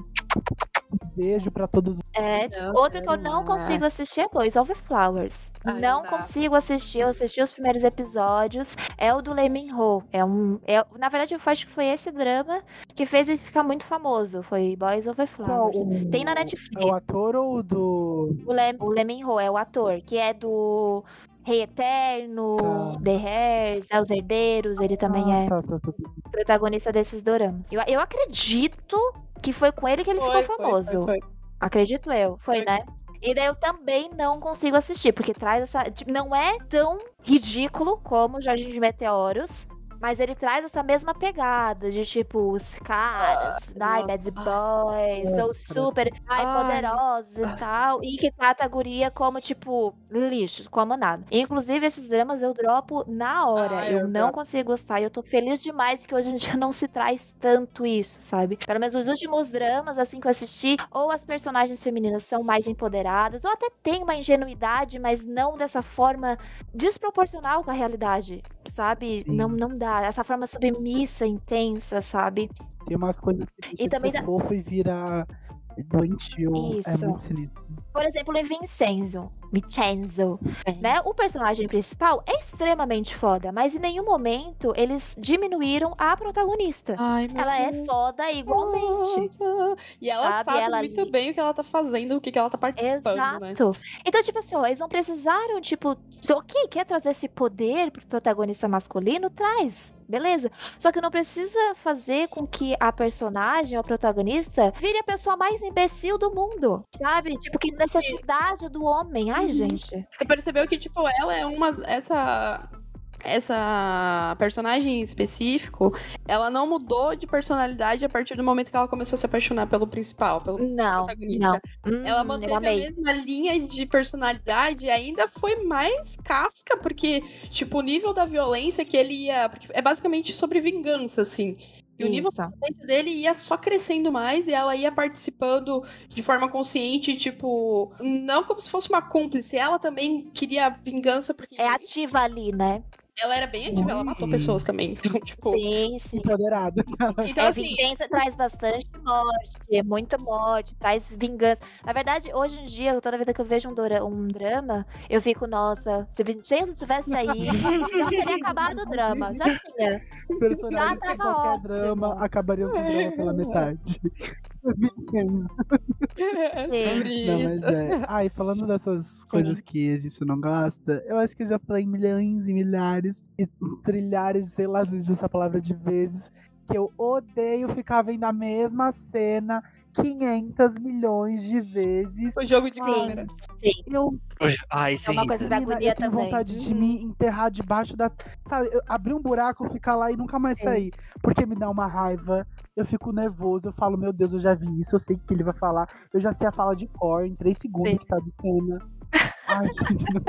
Um beijo pra todos. É, tipo, Não, outro que eu não consigo assistir é Boys Over Flowers. Ah, não exato. consigo assistir, eu assisti os primeiros episódios. É o do Lee Min Ho. É um, é, na verdade, eu acho que foi esse drama que fez ele ficar muito famoso. Foi Boys Over Flowers. o- Tem na É o Netflix. ator ou o do. O Lee, o Lee Min Ho é o ator, que é do Rei Eterno, Tá. The Hairs, É os Herdeiros. Ele também Ah, é tá, tá, tá, protagonista desses doramas. Eu, eu acredito que foi com ele que ele Foi, ficou foi, famoso. foi, foi. Acredito eu. Foi, Foi. né? E daí eu também não consigo assistir, porque traz essa. tipo, não é tão ridículo como Jardim de Meteoros. Mas ele traz essa mesma pegada de tipo, os caras, ai, bad boys, sou super, ai, poderosos e tal. E que trata a guria como, tipo, lixo, como nada. Inclusive, esses dramas eu dropo na hora. Ah, eu, eu não consigo gostar. E eu tô feliz demais que hoje em dia não se traz tanto isso, sabe? Pelo menos os últimos dramas, assim, que eu assisti, ou as personagens femininas são mais empoderadas, ou até tem uma ingenuidade, mas não dessa forma desproporcional com a realidade, sabe? Sim. Não, não dá. Essa forma submissa, intensa, sabe? Tem umas coisas que E também dá- fofo e vira doentio. É Isso. muito sinistro. Por exemplo, o Vincenzo, Vincenzo, É. né? O personagem principal é extremamente foda, mas em nenhum momento eles diminuíram a protagonista. Ai, meu Ela é Deus. foda igualmente. E ela Sabe, sabe, ela muito ali- bem o que ela tá fazendo, o que, que ela tá participando, né? Exato. Então, tipo assim, ó, eles não precisaram, tipo, ok, quer trazer esse poder pro protagonista masculino? Traz, beleza. Só que não precisa fazer com que a personagem, ou a protagonista, vire a pessoa mais imbecil do mundo, sabe? Tipo, que necessidade do homem. Ai, Uhum. gente. Você percebeu que, tipo, ela é uma. Essa. Essa personagem em específico, ela não mudou de personalidade a partir do momento que ela começou a se apaixonar pelo principal, pelo Não, protagonista. não. Hum, Ela manteve a mesma linha de personalidade e ainda foi mais casca, porque, tipo, o nível da violência que ele ia. Porque é basicamente sobre vingança, assim. E o nível violência dele ia só crescendo mais e ela ia participando de forma consciente, tipo, não como se fosse uma cúmplice. Ela também queria vingança, porque É ativa ali, né? Ela era bem ativa, ela matou Ui. pessoas também. Então, <laughs> tipo. Sim, sim. Empoderada. Então, é, assim, Vincenzo traz bastante morte, muita morte, traz vingança. Na verdade, hoje em dia, toda vez que eu vejo um, dora- um drama, eu fico, nossa, se Vincenzo tivesse aí, <laughs> já teria acabado o drama. Já tinha. Personagens Já em tava qualquer ótimo. drama acabariam com o drama pela metade. Vincenzo. Sim. Não, mas é. Ai, falando dessas coisas que a gente não gosta, eu acho que eu já falei milhões e milhares e trilhares, sei lá essa palavra de vezes, que eu odeio ficar vendo a mesma cena 500 milhões de vezes. O jogo de Sim, câmera. sim. Eu, Ai, isso É uma irrita. coisa da agonia eu tenho também. vontade de me enterrar debaixo da. Sabe, eu abrir um buraco, ficar lá e nunca mais Sim. sair. Porque me dá uma raiva. Eu fico nervoso, eu falo, meu Deus, eu já vi isso, eu sei o que ele vai falar. Eu já sei a fala de cor em três segundos Sim. que tá de cena. Ai, <laughs> gente, não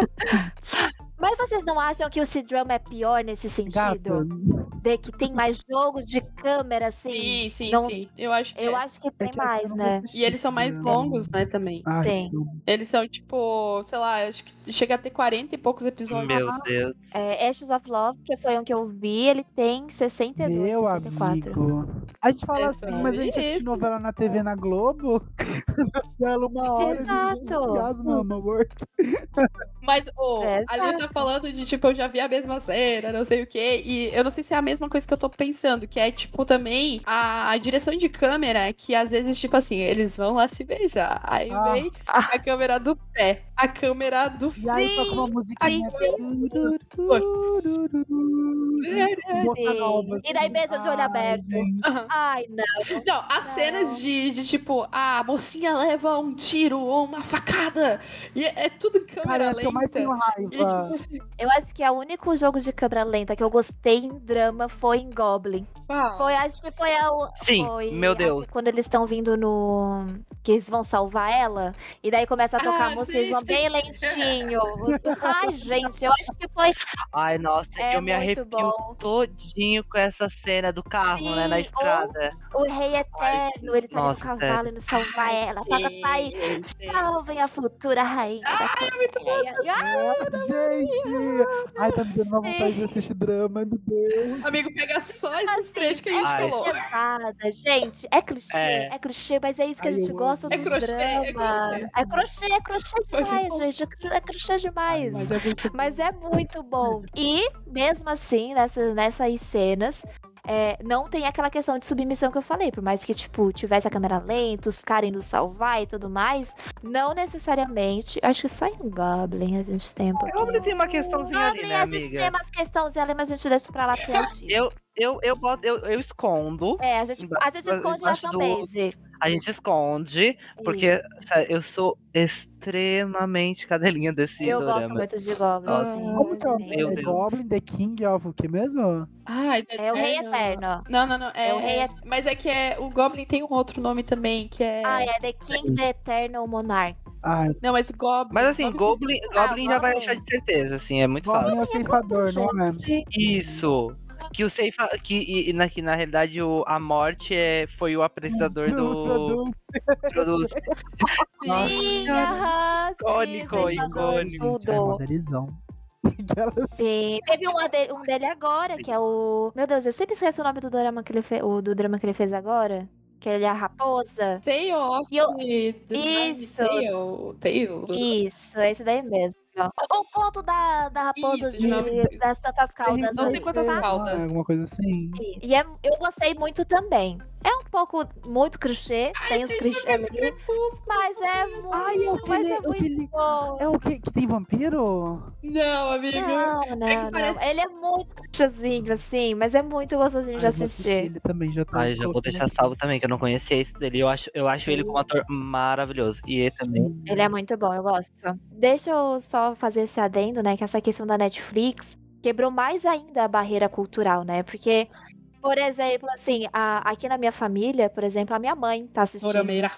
Mas vocês não acham que o C-Drama é pior nesse sentido? De que tem mais jogos de câmera, assim? Sim, sim, não- sim. Eu acho que Eu é. acho que é tem que eu mais, né? E eles são mais longos, né, também. Ai, Tem. Eles são, tipo, sei lá, acho que chega a ter 40 e poucos episódios. Meu Deus. É, Ashes of Love, que foi um que eu vi, ele tem 62, Meu 64. amigo. A gente fala Essa assim, mas a gente é assiste novela na TV na Globo. <laughs> Novela uma hora. Exato. As mama, work. Mas, ô, É, a Lili tá falando de, tipo, eu já vi a mesma cena, não sei o quê. E eu não sei se é a mesma coisa que eu tô pensando, que é, tipo, também a, a direção de câmera, que às vezes, tipo assim, eles vão lá se beijar. Aí Ah. vem a câmera do pé, a câmera do E aí toca uma musiquinha. E daí beija de olho aberto. Ai, não. Não, as cenas de, de, tipo, a mocinha leva um tiro ou uma facada. E é, é tudo em câmera Cara, é que eu mais lenta. tenho E, tipo, raiva. assim, Eu acho que o único jogo de câmera lenta que eu gostei em drama foi em Goblin. Foi, acho que foi a. o- Sim, meu Deus. Quando eles estão vindo no. Que eles vão salvar ela. E daí começa a tocar Ah, a música, sim, eles vão. Bem <laughs> lentinho. Ai, gente, eu acho que foi. Ai, nossa, É eu me muito arrepio bom. todinho com essa cena do carro, né, na Sim, estrada. O Rei Eterno, ele tá nossa, no cavalo indo salvar ela. Toca, pai. Salvem a futura rainha da Coreia. E, ai, Gente! Ai, tá me dando uma vontade de assistir drama, meu Deus. Amigo, pega só esses assim, trechos que a é gente Ai, falou. pesada, gente. É clichê, É. é. clichê, mas é isso que a Ai, gente gosta. É dos crochê, é crochê. É crochê, é crochê é demais, gente. É crochê demais. Mas é muito Mas é muito bom. E, mesmo assim, nessas, nessas cenas, é, não tem aquela questão de submissão que eu falei. Por mais que, tipo, tivesse a câmera lenta, os caras indo salvar e tudo mais, não necessariamente. Acho que só em Goblin a gente tem um pouquinho. Goblin tem uma questãozinha ali, Goblin, né, a gente tem amiga? umas questões ali, mas a gente deixa pra lá antigo. Eu, eu, eu, boto, eu, eu escondo, É, a gente, a gente esconde na fanbase. a gente esconde, porque sério, eu sou extremamente cadelinha desse Eu gosto muito de Goblin. Nossa. sim, Como que é o é. Goblin, The King of o que mesmo? Ai, É o Rei Eterno. Não, não, não. É, É o Rei Et- Mas é que é, o Goblin tem um outro nome também, que é. Ah, é The King, The Eternal Monarch. Ai, Não, mas Goblin. Mas assim, Goblin, Goblin já vai Goblin. achar de certeza, assim, é muito Goblin fácil. é ceifador, não é? Isso. Que o Seifa. Que, e, na, que na realidade o, a morte é, foi o apresentador <laughs> do. produto. Nossa. Sim, aham. Icônico, icônico. Tudo. Sim. Teve um dele, um dele agora, que é o. Meu Deus, eu sempre esqueço o nome do drama que ele fez. O do drama que ele fez agora. Que ele é a raposa. Tail of E eu- Isso. Tail. Tail. Isso, esse daí mesmo. O conto da, da raposa Isso, de, de das tantas caudas. Não sei quantas sabe? caudas. Alguma coisa assim. E é, eu gostei muito também. É um pouco muito clichê, tem os clichês ali, mas é muito, Ai, é mas é muito bom. É o que, que tem vampiro? Não, amigo. Não, não, que não. parece- Ele é muito clichêzinho, assim, mas é muito gostosinho de Ai, eu vou assistir. Ele também já tá. Ai, já vou deixar salvo também, que eu não conhecia esse dele. Eu acho, eu acho ele como ator maravilhoso. E ele também. Ele é muito bom, eu gosto. Deixa eu só fazer esse adendo, né? Que essa questão da Netflix quebrou mais ainda a barreira cultural, né? Porque, por exemplo, assim, a- aqui na minha família, por exemplo, a minha mãe tá assistindo.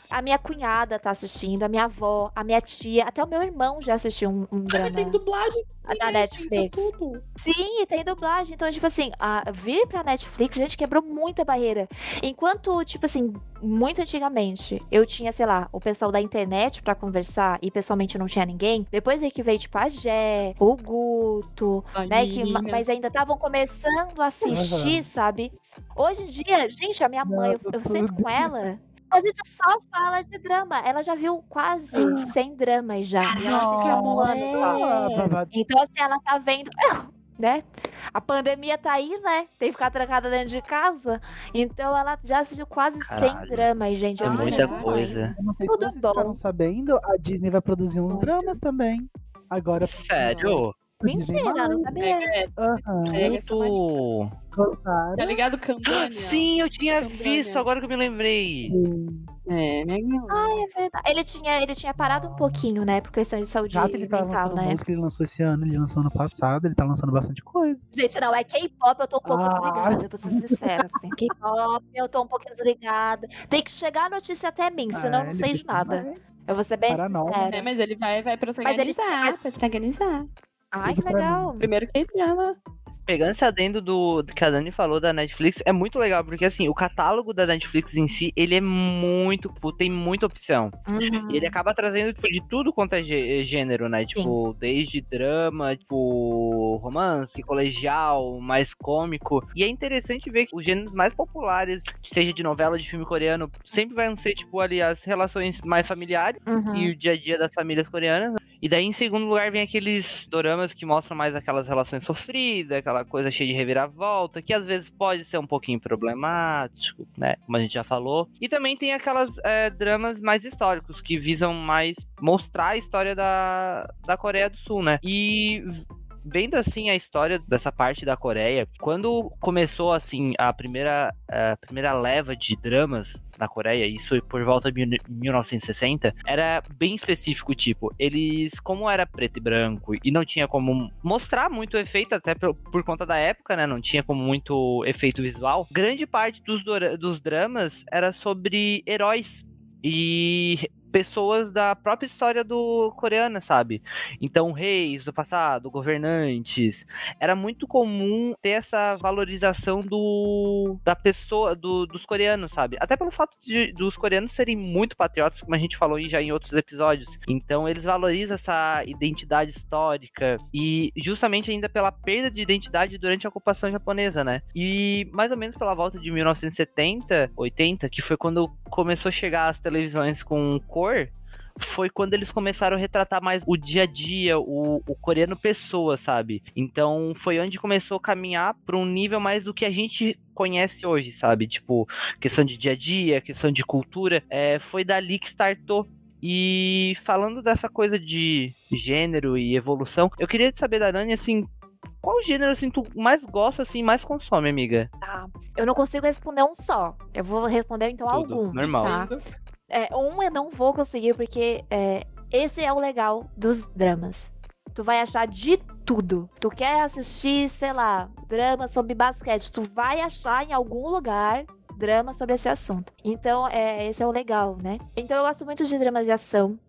A minha cunhada tá assistindo, a minha avó, a minha tia, até o meu irmão já assistiu um, um drama mas tem dublagem. da também, Netflix. gente, tudo. Sim, e tem dublagem. Então, tipo assim, a, vir pra Netflix, gente, quebrou muita barreira. Enquanto, tipo assim, muito antigamente, eu tinha, sei lá, o pessoal da internet pra conversar e pessoalmente não tinha ninguém. Depois é que veio, tipo, a Jé, o Guto, né? Que, mas ainda estavam começando a assistir, sabe? Hoje em dia, gente, a minha mãe, eu, eu sento <laughs> com ela. A gente só fala de drama. Ela já viu quase <gasps> 100 dramas já. E ela assiste há um ano só. Então, assim, ela tá vendo, <laughs> né? A pandemia tá aí, né? Tem que ficar trancada dentro de casa. Então, ela já assistiu quase 100 Caralho. dramas, gente. É muita falei, "Ai, coisa. Não sei Tudo se vocês bom. sabendo, a Disney vai produzir uns dramas também. Agora. Sério? Mentira, não sabia. É, Aham. é, Maria. Puto. Gostaram? Tá ligado, Cambania? Sim, eu tinha visto, né? agora que eu me lembrei. Sim. É, minha É verdade. Ele tinha, ele tinha parado um pouquinho, né? Por questão de saúde Já que ele tá mental, lançando né? música, ele lançou esse ano, ele lançou ano passado, ele tá lançando bastante coisa. Gente, não, é K-pop, eu tô um pouco Ah. desligada, vou ser sincera. assim. <laughs> K-pop, eu tô um pouco desligada. Tem que chegar a notícia até mim, senão eu Ah, não ele sei de nada. mais Eu vou ser bem sincera. É, mas ele vai, vai protagonizar, protagonizar. Ai, que legal. Primeiro que ele chama. Pegando esse adendo do, do que a Dani falou da Netflix, é muito legal, porque assim, o catálogo da Netflix em si, ele é muito, tem muita opção. Uhum. E ele acaba trazendo, tipo, de tudo quanto é gê- gênero, né? Tipo, desde drama, tipo, romance, colegial, mais cômico. E é interessante ver que os gêneros mais populares, seja de novela, de filme coreano, sempre vão ser, tipo, ali, as relações mais familiares Uhum. e o dia a dia das famílias coreanas. E daí, em segundo lugar, vem aqueles doramas que mostram mais aquelas relações sofridas, aquela coisa cheia de reviravolta, que às vezes pode ser um pouquinho problemático, né? Como a gente já falou. E também tem aquelas é, dramas mais históricos, que visam mais mostrar a história da, da Coreia do Sul, né? E vendo assim a história dessa parte da Coreia, quando começou assim a primeira, a primeira leva de dramas na Coreia, isso por volta de mil- 1960, era bem específico, tipo, eles, como era preto e branco e não tinha como mostrar muito efeito, até por, por conta da época, né, não tinha como muito efeito visual, grande parte dos, dos dramas era sobre heróis e pessoas da própria história do coreana, sabe? Então, reis do passado, governantes. Era muito comum ter essa valorização do da pessoa, do- dos coreanos, sabe? Até pelo fato de, dos coreanos serem muito patriotas, como a gente falou já em outros episódios. Então, eles valorizam essa identidade histórica e justamente ainda pela perda de identidade durante a ocupação japonesa, né? E mais ou menos pela volta de 1970, 80, que foi quando começou a chegar as televisões com cor, foi quando eles começaram a retratar mais o dia a dia, o, o coreano pessoa, sabe? Então foi onde começou a caminhar para um nível mais do que a gente conhece hoje, sabe? Tipo, questão de dia a dia, questão de cultura. É, foi dali que startou. E falando dessa coisa de gênero e evolução, eu queria saber da Dani, assim, qual gênero assim tu mais gosta, assim, mais consome, amiga? Tá. Eu não consigo responder um só. Eu vou responder então Tudo, alguns, normal. tá? É, um eu não vou conseguir, porque é, esse é o legal dos dramas. Tu vai achar de tudo. Tu quer assistir, sei lá, drama sobre basquete, tu vai achar em algum lugar drama sobre esse assunto. Então, é, esse é o legal, né? Então, eu gosto muito de dramas de ação.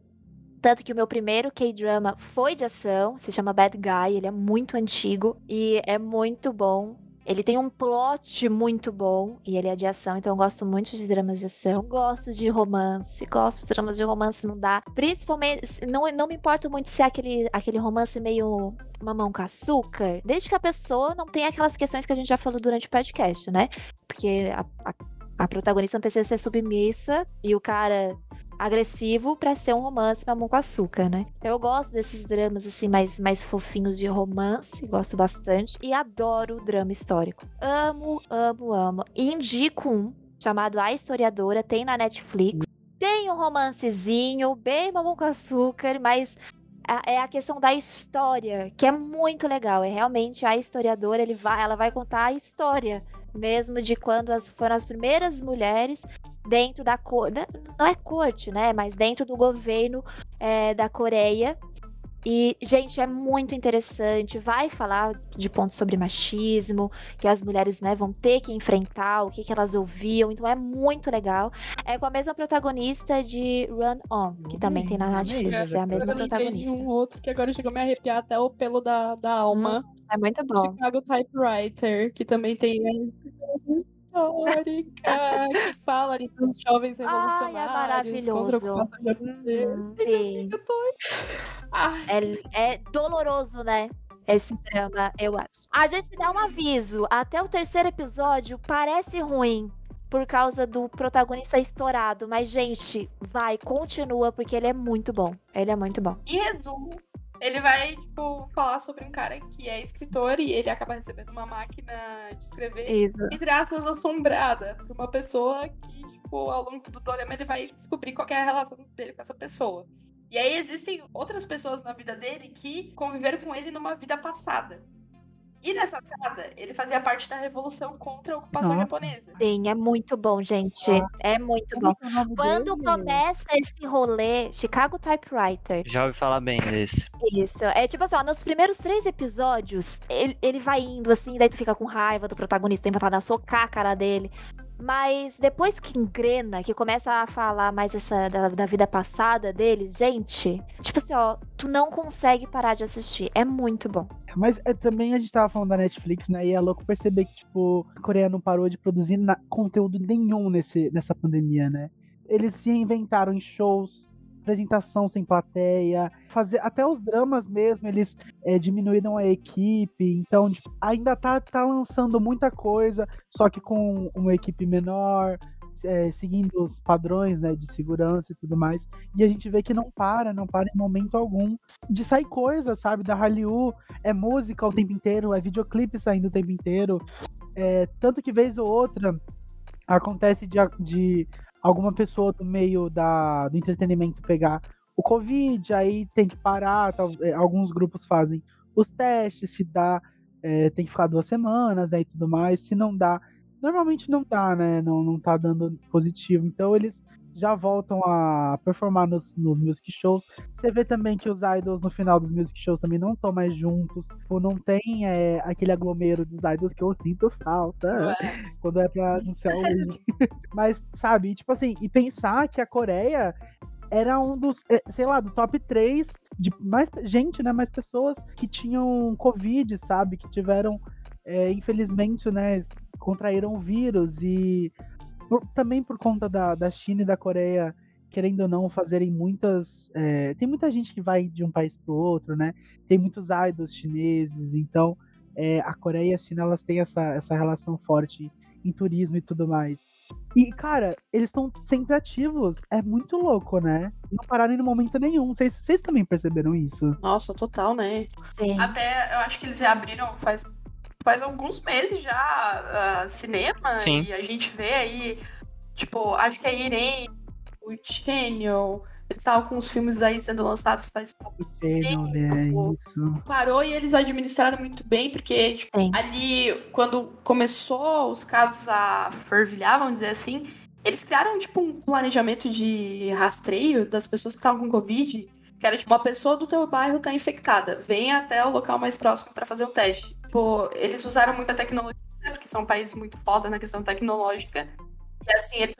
Tanto que o meu primeiro K-drama foi de ação, se chama Bad Guy, ele é muito antigo e é muito bom. Ele tem um plot muito bom e ele é de ação, então eu gosto muito de dramas de ação. Gosto de romance, gosto de dramas de romance, não dá. Principalmente, não, não me importo muito se é aquele, aquele romance meio mamão com açúcar, desde que a pessoa não tenha aquelas questões que a gente já falou durante o podcast, né? Porque a, a, a protagonista não precisa ser submissa e o cara agressivo pra ser um romance mamão com açúcar, né? Eu gosto desses dramas assim mais, mais fofinhos de romance, gosto bastante e adoro drama histórico. Amo, amo, amo. Indico um chamado A Historiadora, tem na Netflix. Tem um romancezinho bem mamão com açúcar, mas é a questão da história, que é muito legal. É realmente a historiadora, ele vai, ela vai contar a história mesmo de quando as, foram as primeiras mulheres dentro da não é corte, né? Mas dentro do governo é, da Coreia. E, gente, é muito interessante. Vai falar de pontos sobre machismo, que as mulheres né, vão ter que enfrentar, o que, que elas ouviam. Então é muito legal. É com a mesma protagonista de Run On, que também tem na Netflix. É a mesma protagonista. um outro que agora chegou a me arrepiar até o pelo da, da alma. É muito bom. Chicago Typewriter, que também tem a histórica, que fala ali dos jovens Ai, é revolucionários contra a maravilhoso. ocupação japonesa. Uhum, sim. É, é doloroso, né? Esse drama, eu acho. A gente dá um aviso. Até o terceiro episódio parece ruim. Por causa do protagonista estourado. Mas, gente, vai, continua, porque ele é muito bom. Ele é muito bom. Em resumo, ele vai, tipo, falar sobre um cara que é escritor e ele acaba recebendo uma máquina de escrever, Isso. entre aspas, assombrada por uma pessoa que, tipo, ao longo do dorama ele vai descobrir qual é a relação dele com essa pessoa. E aí existem outras pessoas na vida dele que conviveram com ele numa vida passada. E nessa saga, ele fazia parte da revolução contra a ocupação Nossa. japonesa. Sim, é muito bom, gente. É muito bom. É Quando dele? começa esse rolê, Chicago Typewriter, Já ouvi falar bem desse. Isso. É tipo assim, ó, nos primeiros três episódios, ele, ele vai indo assim, daí tu fica com raiva do protagonista, tem vontade de socar a cara dele. Mas depois que engrena, que começa a falar mais essa da, da vida passada deles, gente, tipo assim, ó, tu não consegue parar de assistir. É muito bom. Mas é, também a gente tava falando da Netflix, né? E é louco perceber que, tipo, a Coreia não parou de produzir na- conteúdo nenhum nesse, nessa pandemia, né? Eles se reinventaram em shows, apresentação sem plateia, fazer até os dramas mesmo, eles é, diminuíram a equipe, então tipo, ainda tá, tá lançando muita coisa, só que com uma equipe menor, é, seguindo os padrões né, de segurança e tudo mais. E a gente vê que não para, não para em momento algum de sair coisa, sabe? Da Hallyu, é música o tempo inteiro, é videoclipe saindo o tempo inteiro. É, tanto que vez ou outra acontece de, de alguma pessoa do meio da, do entretenimento pegar o Covid, aí tem que parar, é, alguns grupos fazem os testes, se dá, é, tem que ficar duas semanas, né, e tudo mais, se não dá, normalmente não dá, né, não, não tá dando positivo, então eles já voltam a performar nos, nos music shows, você vê também que os idols no final dos music shows também não estão mais juntos, ou não tem é, aquele aglomero dos idols que eu sinto falta quando é pra anunciar o link. <laughs> Mas, sabe, tipo assim, e pensar que a Coreia era um dos, eh, sei lá, do top 3 de mais gente, né? Mais pessoas que tinham Covid, sabe? Que tiveram, eh, infelizmente, né? Contraíram o vírus e por- também por conta da, da China e da Coreia, querendo ou não, fazerem muitas. eh, tem muita gente que vai de um país pro outro, né? Tem muitos idols chineses, então eh, a Coreia e a China elas têm essa, essa relação forte em turismo e tudo mais. E, cara, eles estão sempre ativos. É muito louco, né? Não pararam em momento nenhum. Vocês vocês também perceberam isso? Nossa, total, né? Sim. Até eu acho que eles reabriram faz, faz alguns meses já ah, cinema. Sim. E a gente vê aí, tipo, acho que a Irene, o Channel, eles estavam com os filmes aí sendo lançados faz pouco. Channel, né? pô. Isso. Parou e eles administraram muito bem, porque, tipo, Sim. ali, quando começou os casos a fervilhar, vamos dizer assim, eles criaram, tipo, um planejamento de rastreio das pessoas que estavam com Covid, que era, tipo, uma pessoa do teu bairro tá infectada, vem até o local mais próximo pra fazer o teste. Tipo, eles usaram muita tecnologia, né, porque são países muito foda na questão tecnológica, e assim, eles,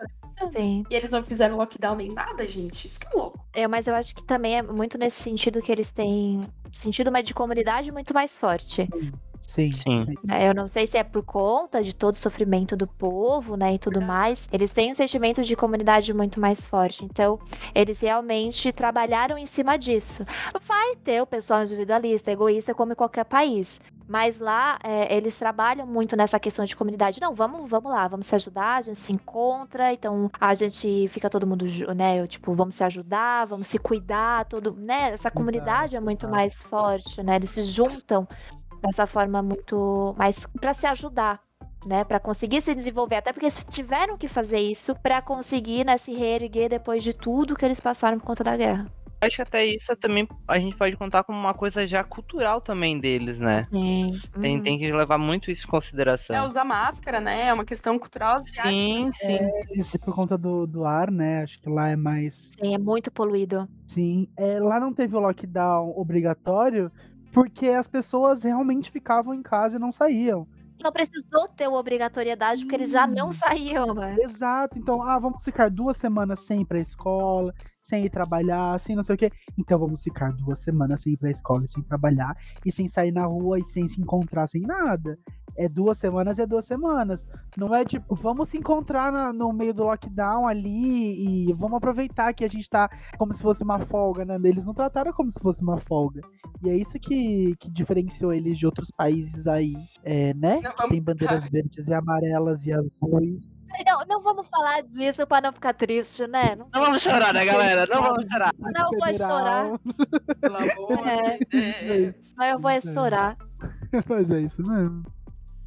Sim. e eles não fizeram lockdown nem nada, gente, isso que é louco. É, mas eu acho que também é muito nesse sentido que eles têm sentido mais de comunidade muito mais forte. Sim. Sim. né? Eu não sei se é por conta de todo o sofrimento do povo, né, e tudo mais. Eles têm um sentimento de comunidade muito mais forte. Então, eles realmente trabalharam em cima disso. Vai ter o pessoal individualista, egoísta, como em qualquer país. Mas lá, é, eles trabalham muito nessa questão de comunidade. Não, vamos, vamos lá, vamos se ajudar, a gente se encontra, então a gente fica todo mundo, né? Tipo, vamos se ajudar, vamos se cuidar, todo, né? Essa comunidade é muito exato. mais forte, né? Eles se juntam dessa forma muito mais para se ajudar, né, Pra conseguir se desenvolver, até porque eles tiveram que fazer isso pra conseguir né, se reerguer depois de tudo que eles passaram por conta da guerra. Acho que até isso também a gente pode contar como uma coisa já cultural também deles, né? Sim. Tem, Uhum. tem que levar muito isso em consideração. É usar máscara, né? É uma questão cultural. Sim, sim. Eles, por conta do, do ar, né? Acho que lá é mais. Sim, é muito poluído. Sim. É, lá não teve o lockdown obrigatório porque as pessoas realmente ficavam em casa e não saíam. Não precisou ter obrigatoriedade, porque eles já não saíam, né? Exato. Então, ah, vamos ficar duas semanas sem ir pra escola, sem ir trabalhar, sem não sei o quê. Então vamos ficar duas semanas sem ir pra escola, e sem trabalhar, e sem sair na rua e sem se encontrar, sem nada. É duas semanas, é duas semanas. Não é tipo, vamos se encontrar na- no meio do lockdown ali e vamos aproveitar que a gente tá como se fosse uma folga, né? Eles não trataram como se fosse uma folga. E é isso que, que diferenciou eles de outros países aí, é, né? Não tem bandeiras verdes e amarelas e azuis. Não, não vamos falar disso pra não ficar triste, né? Não, Não vamos chorar, né, galera? Não vamos chorar. não vou chorar, Pelo amor É. de Deus. mas eu vou é chorar. <laughs> Mas é isso mesmo.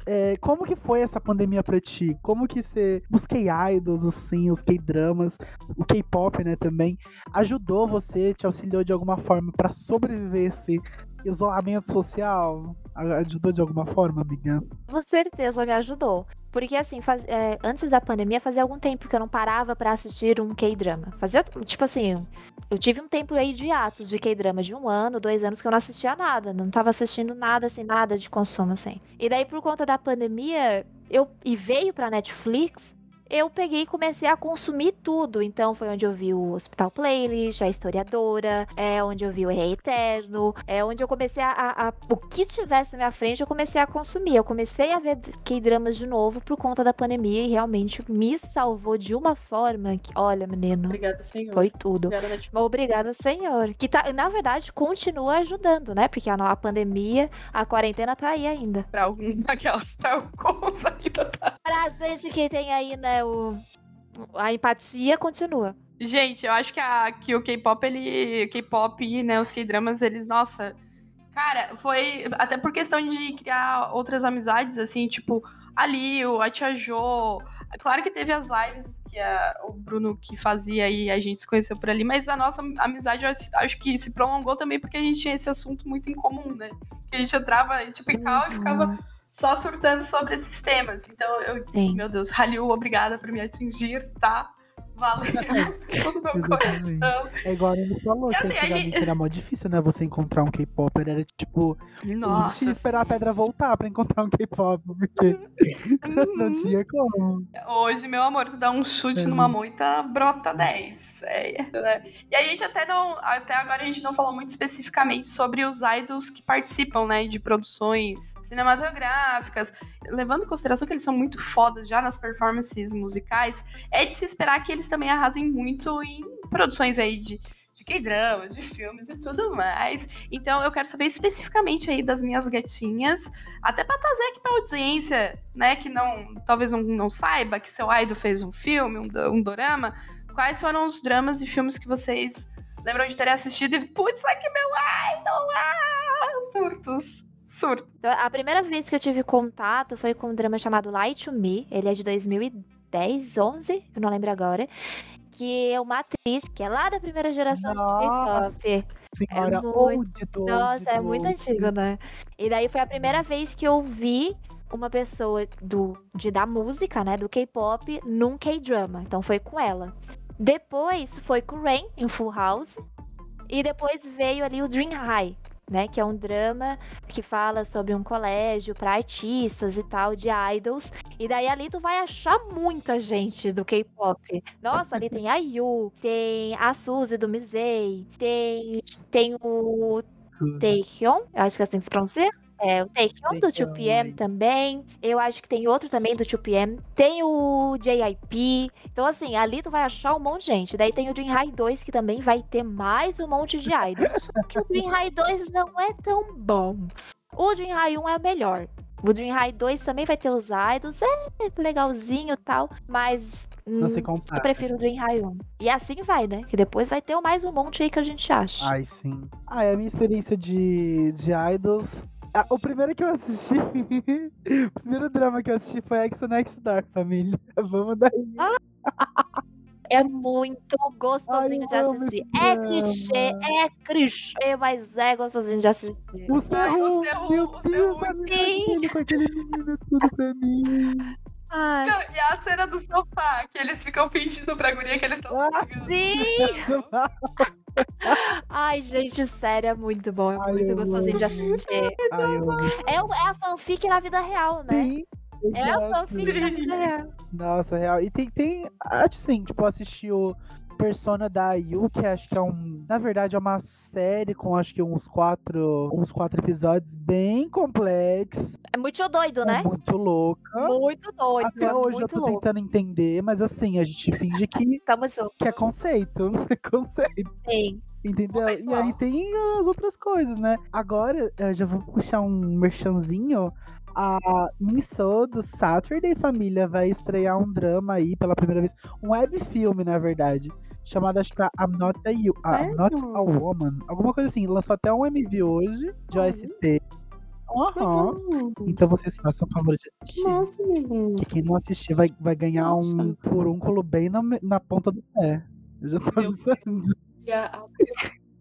é, como que foi essa pandemia pra ti? Como que você. Os K-idols, assim, os K-dramas, o K-pop, né, também, ajudou você, te auxiliou de alguma forma pra sobreviver esse isolamento social? Ajudou de alguma forma, amiga? Com certeza me ajudou. Porque, assim, faz- é, antes da pandemia, fazia algum tempo que eu não parava pra assistir um K-drama. Fazia, tipo assim, eu tive um tempo aí de atos de K-drama, de um ano, dois anos, que eu não assistia nada. Não tava assistindo nada, assim, nada de consumo, assim. E daí, por conta da pandemia, eu e veio pra Netflix, eu peguei e comecei a consumir tudo. Então foi onde eu vi o Hospital Playlist, a Historiadora, é onde eu vi o Rei Eterno, é onde eu comecei a, a- a- O que tivesse na minha frente, eu comecei a consumir. Eu comecei a ver K-dramas de novo por conta da pandemia e realmente me salvou de uma forma que, olha, menino, Obrigada, senhor. foi tudo. Obrigada. Obrigada, senhor. Que tá, na verdade, continua ajudando, né? Porque a, a pandemia, a quarentena tá aí ainda. Pra algum <laughs> daquelas, pra alguns ainda tá. Pra gente que tem aí, né, o, a empatia continua. Gente, eu acho que, a, que o K-pop, ele. K-pop, né? Os K-dramas, eles, nossa. Cara, foi. Até por questão de criar outras amizades, assim, tipo, a Liu, a Tia Jo. Claro que teve as lives que a- o Bruno que fazia e a gente se conheceu por ali, mas a nossa amizade eu acho, acho que se prolongou também porque a gente tinha esse assunto muito em comum, né? Que a gente entrava, tipo, em cal e ficava só surtando sobre esses temas. Então, eu, Sim. meu Deus, Hallyu, obrigada por me atingir, tá? Valeu <laughs> muito todo meu Exatamente. coração. É igual a falou, que assim, gente- era mó difícil, né? Você encontrar um K-Popper. Era tipo, a gente Nossa. tinha que esperar a pedra voltar pra encontrar um K-pop, porque <laughs> não Uhum. tinha como. Hoje, meu amor, tu dá um chute Uhum. numa moita, brota 10. É, né? E a gente até não. Até agora a gente não falou muito especificamente sobre os idols que participam, né? De produções cinematográficas. Levando em consideração que eles são muito fodas já nas performances musicais, é de se esperar que eles também arrasem muito em produções aí de. De K-dramas, de filmes e tudo mais. Então eu quero saber especificamente aí das minhas gatinhas, até pra trazer aqui pra audiência, né, que não talvez não, não saiba que seu idol fez um filme, um, um dorama, quais foram os dramas e filmes que vocês lembram de terem assistido e, putz, aqui meu idol! Ah! Surtos! Surtos. Então, a primeira vez que eu tive contato foi com um drama chamado Light to Me. Ele é de 2010, 11, eu não lembro agora. Que é uma atriz que é lá da primeira geração Nossa, de K-pop. Senhora, É muito- old, do Nossa, é old, muito antigo, né? E daí foi a primeira vez que eu vi uma pessoa do, de, da música, né, do K-pop, num K-drama. Então foi com ela. Depois foi com o Rain, em Full House. E depois veio ali o Dream High, né, que é um drama que fala sobre um colégio para artistas e tal, de idols. E daí ali tu vai achar muita gente do K-pop. Nossa, ali tem a Yu, tem a Suzy do Misei, tem, tem o Taehyun, eu acho que é assim que se pronuncia. É, o Taehyun do Taehyun, 2PM hein. também. Eu acho que tem outro também do 2PM. Tem o JIP. Então, assim, ali tu vai achar um monte de gente. Daí tem o Dream High 2, que também vai ter mais um monte de idols. <laughs> Só que o Dream High 2 não é tão bom. O Dream High 1 é o melhor. O Dream High 2 também vai ter os idols. É legalzinho e tal. Mas. Não se hum, compara. eu prefiro o Dream High 1. E assim vai, né? Que depois vai ter mais um monte aí que a gente acha. Ai, sim. Ah, é a minha experiência de, de idols. Ah, o primeiro que eu assisti. <laughs> o primeiro drama que eu assisti foi Exo Next Door, família. <laughs> Vamos daí. É muito gostosinho de Ai, amo assistir. É clichê, é clichê, mas é gostosinho de assistir. O Serru, o Serru, meu o Deus, Serru. amiga, aquele com aquele menino é tudo pra mim. Ai, Não, E a cena do sofá, que eles ficam fingindo pra guria que eles estão Ah, sim! <laughs> Ai, gente, sério, é muito bom. É Ai, muito gostosinho de assistir. Ai. É, o- é a fanfic na vida real, né? Sim, É a fanfic na vida real. Nossa, real. E tem, tem, assim, tipo, eu assisti o Persona da Yu, que acho que é um, na verdade é uma série com acho que uns quatro, uns quatro episódios bem complexos, É muito doido, né? é muito louca. Muito doido. Até é hoje eu tô louco. tentando entender, mas assim, a gente finge que, <laughs> Tamo junto. que é conceito, <laughs> é conceito. Sim. Entendeu? E aí tem as outras coisas, né? Agora, eu já vou puxar um merchanzinho. A Miso do Saturday Família vai estrear um drama aí pela primeira vez. Um web filme, na verdade. Chamado, acho que é I'm Not a, you, I'm Not a? Woman. Alguma coisa assim. Lançou até um MV hoje de. OST. Aham. Legal. Então vocês façam favor de assistir. Nossa. Que quem não assistir vai, vai ganhar Nossa. um furúnculo bem na, na ponta do pé. Eu já tô Meu avisando.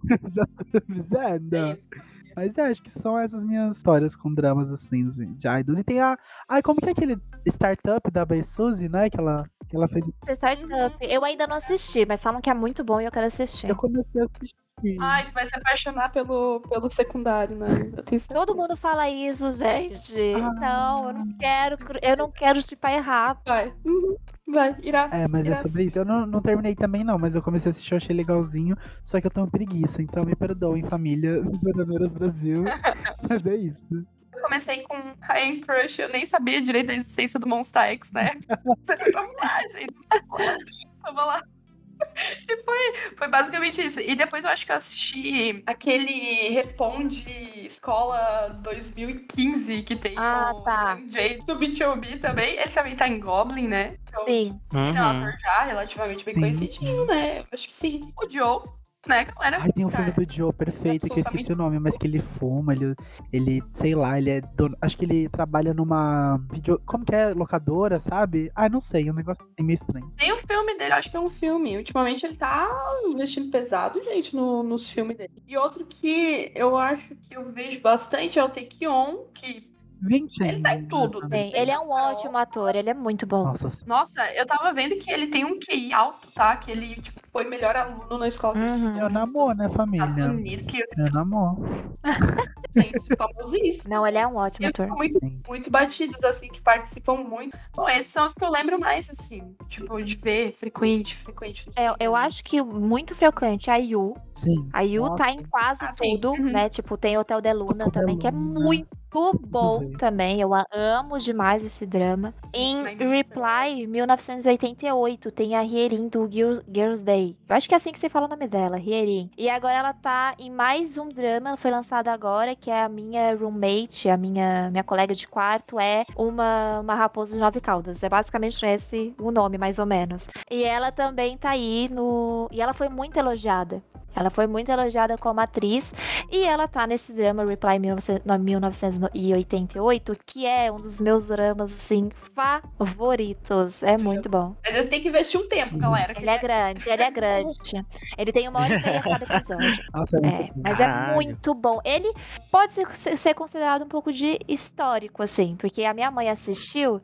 <laughs> Já tô avisando. é isso. Mas é, acho que são essas minhas histórias com dramas assim de, idols. E tem a. Ai, como que é aquele startup da Bay Suzy, né? Que ela, que ela fez. Startup. Eu ainda não assisti, mas falam que é muito bom e eu quero assistir. Eu comecei a assistir. Ai, tu vai se apaixonar pelo, pelo secundário, né? Eu tenho certeza. Todo mundo fala isso, gente. Ah. Não, eu não chipar eu não quero chipar errado. Vai. Uhum. Vai, irás. É, mas é sobre isso. Eu não, não terminei também, não, mas eu comecei a assistir, eu achei legalzinho. Só que eu tenho preguiça, então me perdoem, família. <laughs> Dorameiras Brasil. <laughs> mas é isso. Eu comecei com High Crush, eu nem sabia direito da existência do Monster X, né? <laughs> Vocês estão lá, gente. Vamos lá. <laughs> E foi, foi basicamente isso. E depois eu acho que eu assisti aquele Responde Escola 2015 que tem Ah, o tá. Sanjay do B2B também. Ele também tá em Goblin, né? Então, Sim. Ele é um Uhum. ator já relativamente bem Sim. conhecidinho, né? Eu Acho que sim. O Joe, né, galera? Ai, tem um filme do Joe perfeito, que eu esqueci o nome, mas que ele fuma, ele, ele sei lá, ele é dono. Acho que ele trabalha numa vídeo. Como que é? Locadora, sabe? Ah, não sei, um negócio assim meio estranho. Tem um filme dele, acho que é um filme. Ultimamente ele tá investindo pesado, gente, no- nos filmes dele. E outro que eu acho que eu vejo bastante é o Take On, que 20 Ele tá em tudo, né? Sim, ele é um ótimo ator, ele é muito bom. Nossa. Nossa, eu tava vendo que ele tem um QI alto, tá? Que ele, tipo, foi melhor aluno na escola que ele Uhum. estudou. Eu namoro, né, família? Unidos, que, Eu namoro. <laughs> gente, famosíssimo. Não, ele é um ótimo eles ator. são muito, Sim. muito batidos, assim, que participam muito. Bom, esses são os que eu lembro mais, assim. Tipo, de ver frequente, frequente. É, eu acho que muito frequente a Yu. Sim. A Yu Nossa. tá em quase Ah, sim. tudo, Uhum. né? Tipo, tem Hotel de Luna Hotel também, que é Luna. Muito bom ver. também. Eu amo demais esse drama. Em Reply, 1988, tem a Hierin do Girls, Girls Day. Eu acho que é assim que você fala o nome dela, Hierin. E agora ela tá em mais um drama, foi lançado agora, que é a minha roommate, a minha, minha colega de quarto, é uma, uma raposa de nove caudas. É basicamente esse o nome, mais ou menos. E ela também tá aí no. E ela foi muito elogiada. Ela foi muito elogiada como atriz. E ela tá nesse drama Reply 19- no- 1988, que é um dos meus dramas, assim, favoritos. É muito bom. Mas você tem que investir um tempo, galera. Ele é grande, ele é grande. Ele tem uma hora e meia cada episódio. <laughs> Nossa, é É, mas é muito bom. Ele pode ser, ser considerado um pouco de histórico, assim, porque a minha mãe assistiu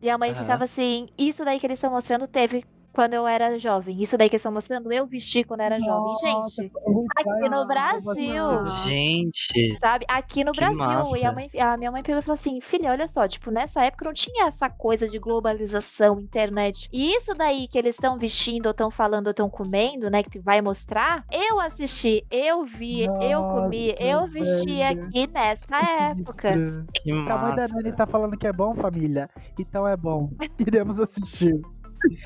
e a mãe Aham. ficava assim: Isso daí que eles estão mostrando teve quando eu era jovem. Isso daí que eles estão mostrando eu vesti quando era jovem. Nossa, Gente, eu vou aqui no Brasil. Gente, Sabe? Aqui no Brasil. E a, massa. mãe, a minha mãe pegou e falou assim: filha, olha só, tipo, nessa época não tinha essa coisa de globalização, internet. E isso daí que eles estão vestindo, ou estão falando, ou estão comendo, né? Que vai mostrar, eu assisti, eu vi, eu comi, Nossa, eu vesti velho. aqui nessa Que época. que Se a mãe da massa. Nani tá falando que é bom, família, então é bom. <laughs> Iremos assistir.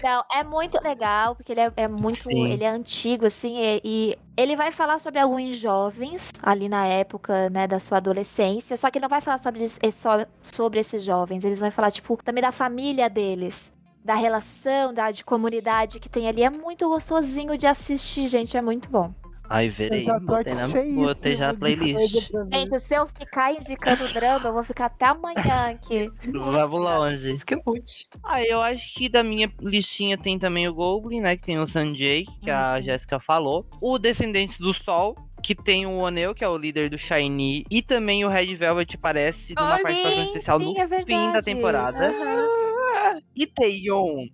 Não, é muito legal, porque ele é, é muito. Sim. Ele é antigo, assim, e, e ele vai falar sobre alguns jovens ali na época, né, da sua adolescência. Só que ele não vai falar sobre, es- só sobre esses jovens. Eles vão falar, tipo, também da família deles. Da relação, da de comunidade que tem ali. É muito gostosinho de assistir, gente. É muito bom. Ai, Eu verei. já Botei, na, cheíssimo botei já na playlist. Gente, se eu ficar indicando <laughs> drama, eu vou ficar até amanhã aqui. Vamos longe. Isso que é muito. Ah, eu acho que da minha listinha tem também o Goblin, né? Que tem o Sanjay, que a. Jéssica falou. O Descendentes do Sol, que tem o Oneu, que é o líder do Shiny. E também o Red Velvet aparece numa participação especial sim, no é fim da temporada. Aham. E Taeyeon,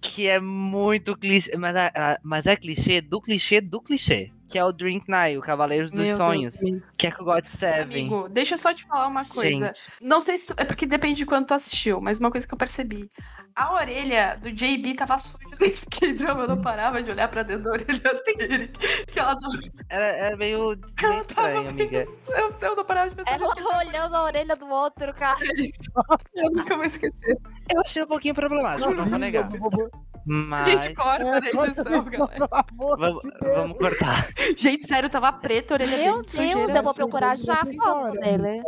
que é muito clichê, mas, é- mas é clichê do clichê do clichê. Que é o Drink Night, o Cavaleiros dos Meu Sonhos. Deus. Que é com o God Seven. Amigo, deixa eu só te falar uma coisa. Gente. Não sei se tu, é porque depende de quando tu assistiu, mas uma coisa que eu percebi. A orelha do JB tava suja nesse K-drama, eu não parava de olhar pra dentro da orelha <laughs> dele. Que ela tava, Era, era meio, meio ela tava estranho, amiga. Eu, eu não parava de pensar Ela nisso, que ele tava- olhando a orelha do outro, cara. <laughs> Eu nunca vou esquecer. Eu achei um pouquinho problemático, não vou negar. A Mas. gente corta na edição, galera. Vamos, cortar. <laughs> Gente, sério, tava preta a orelha Meu dele. de Deus, sujeira. eu vou procurar já a foto dele.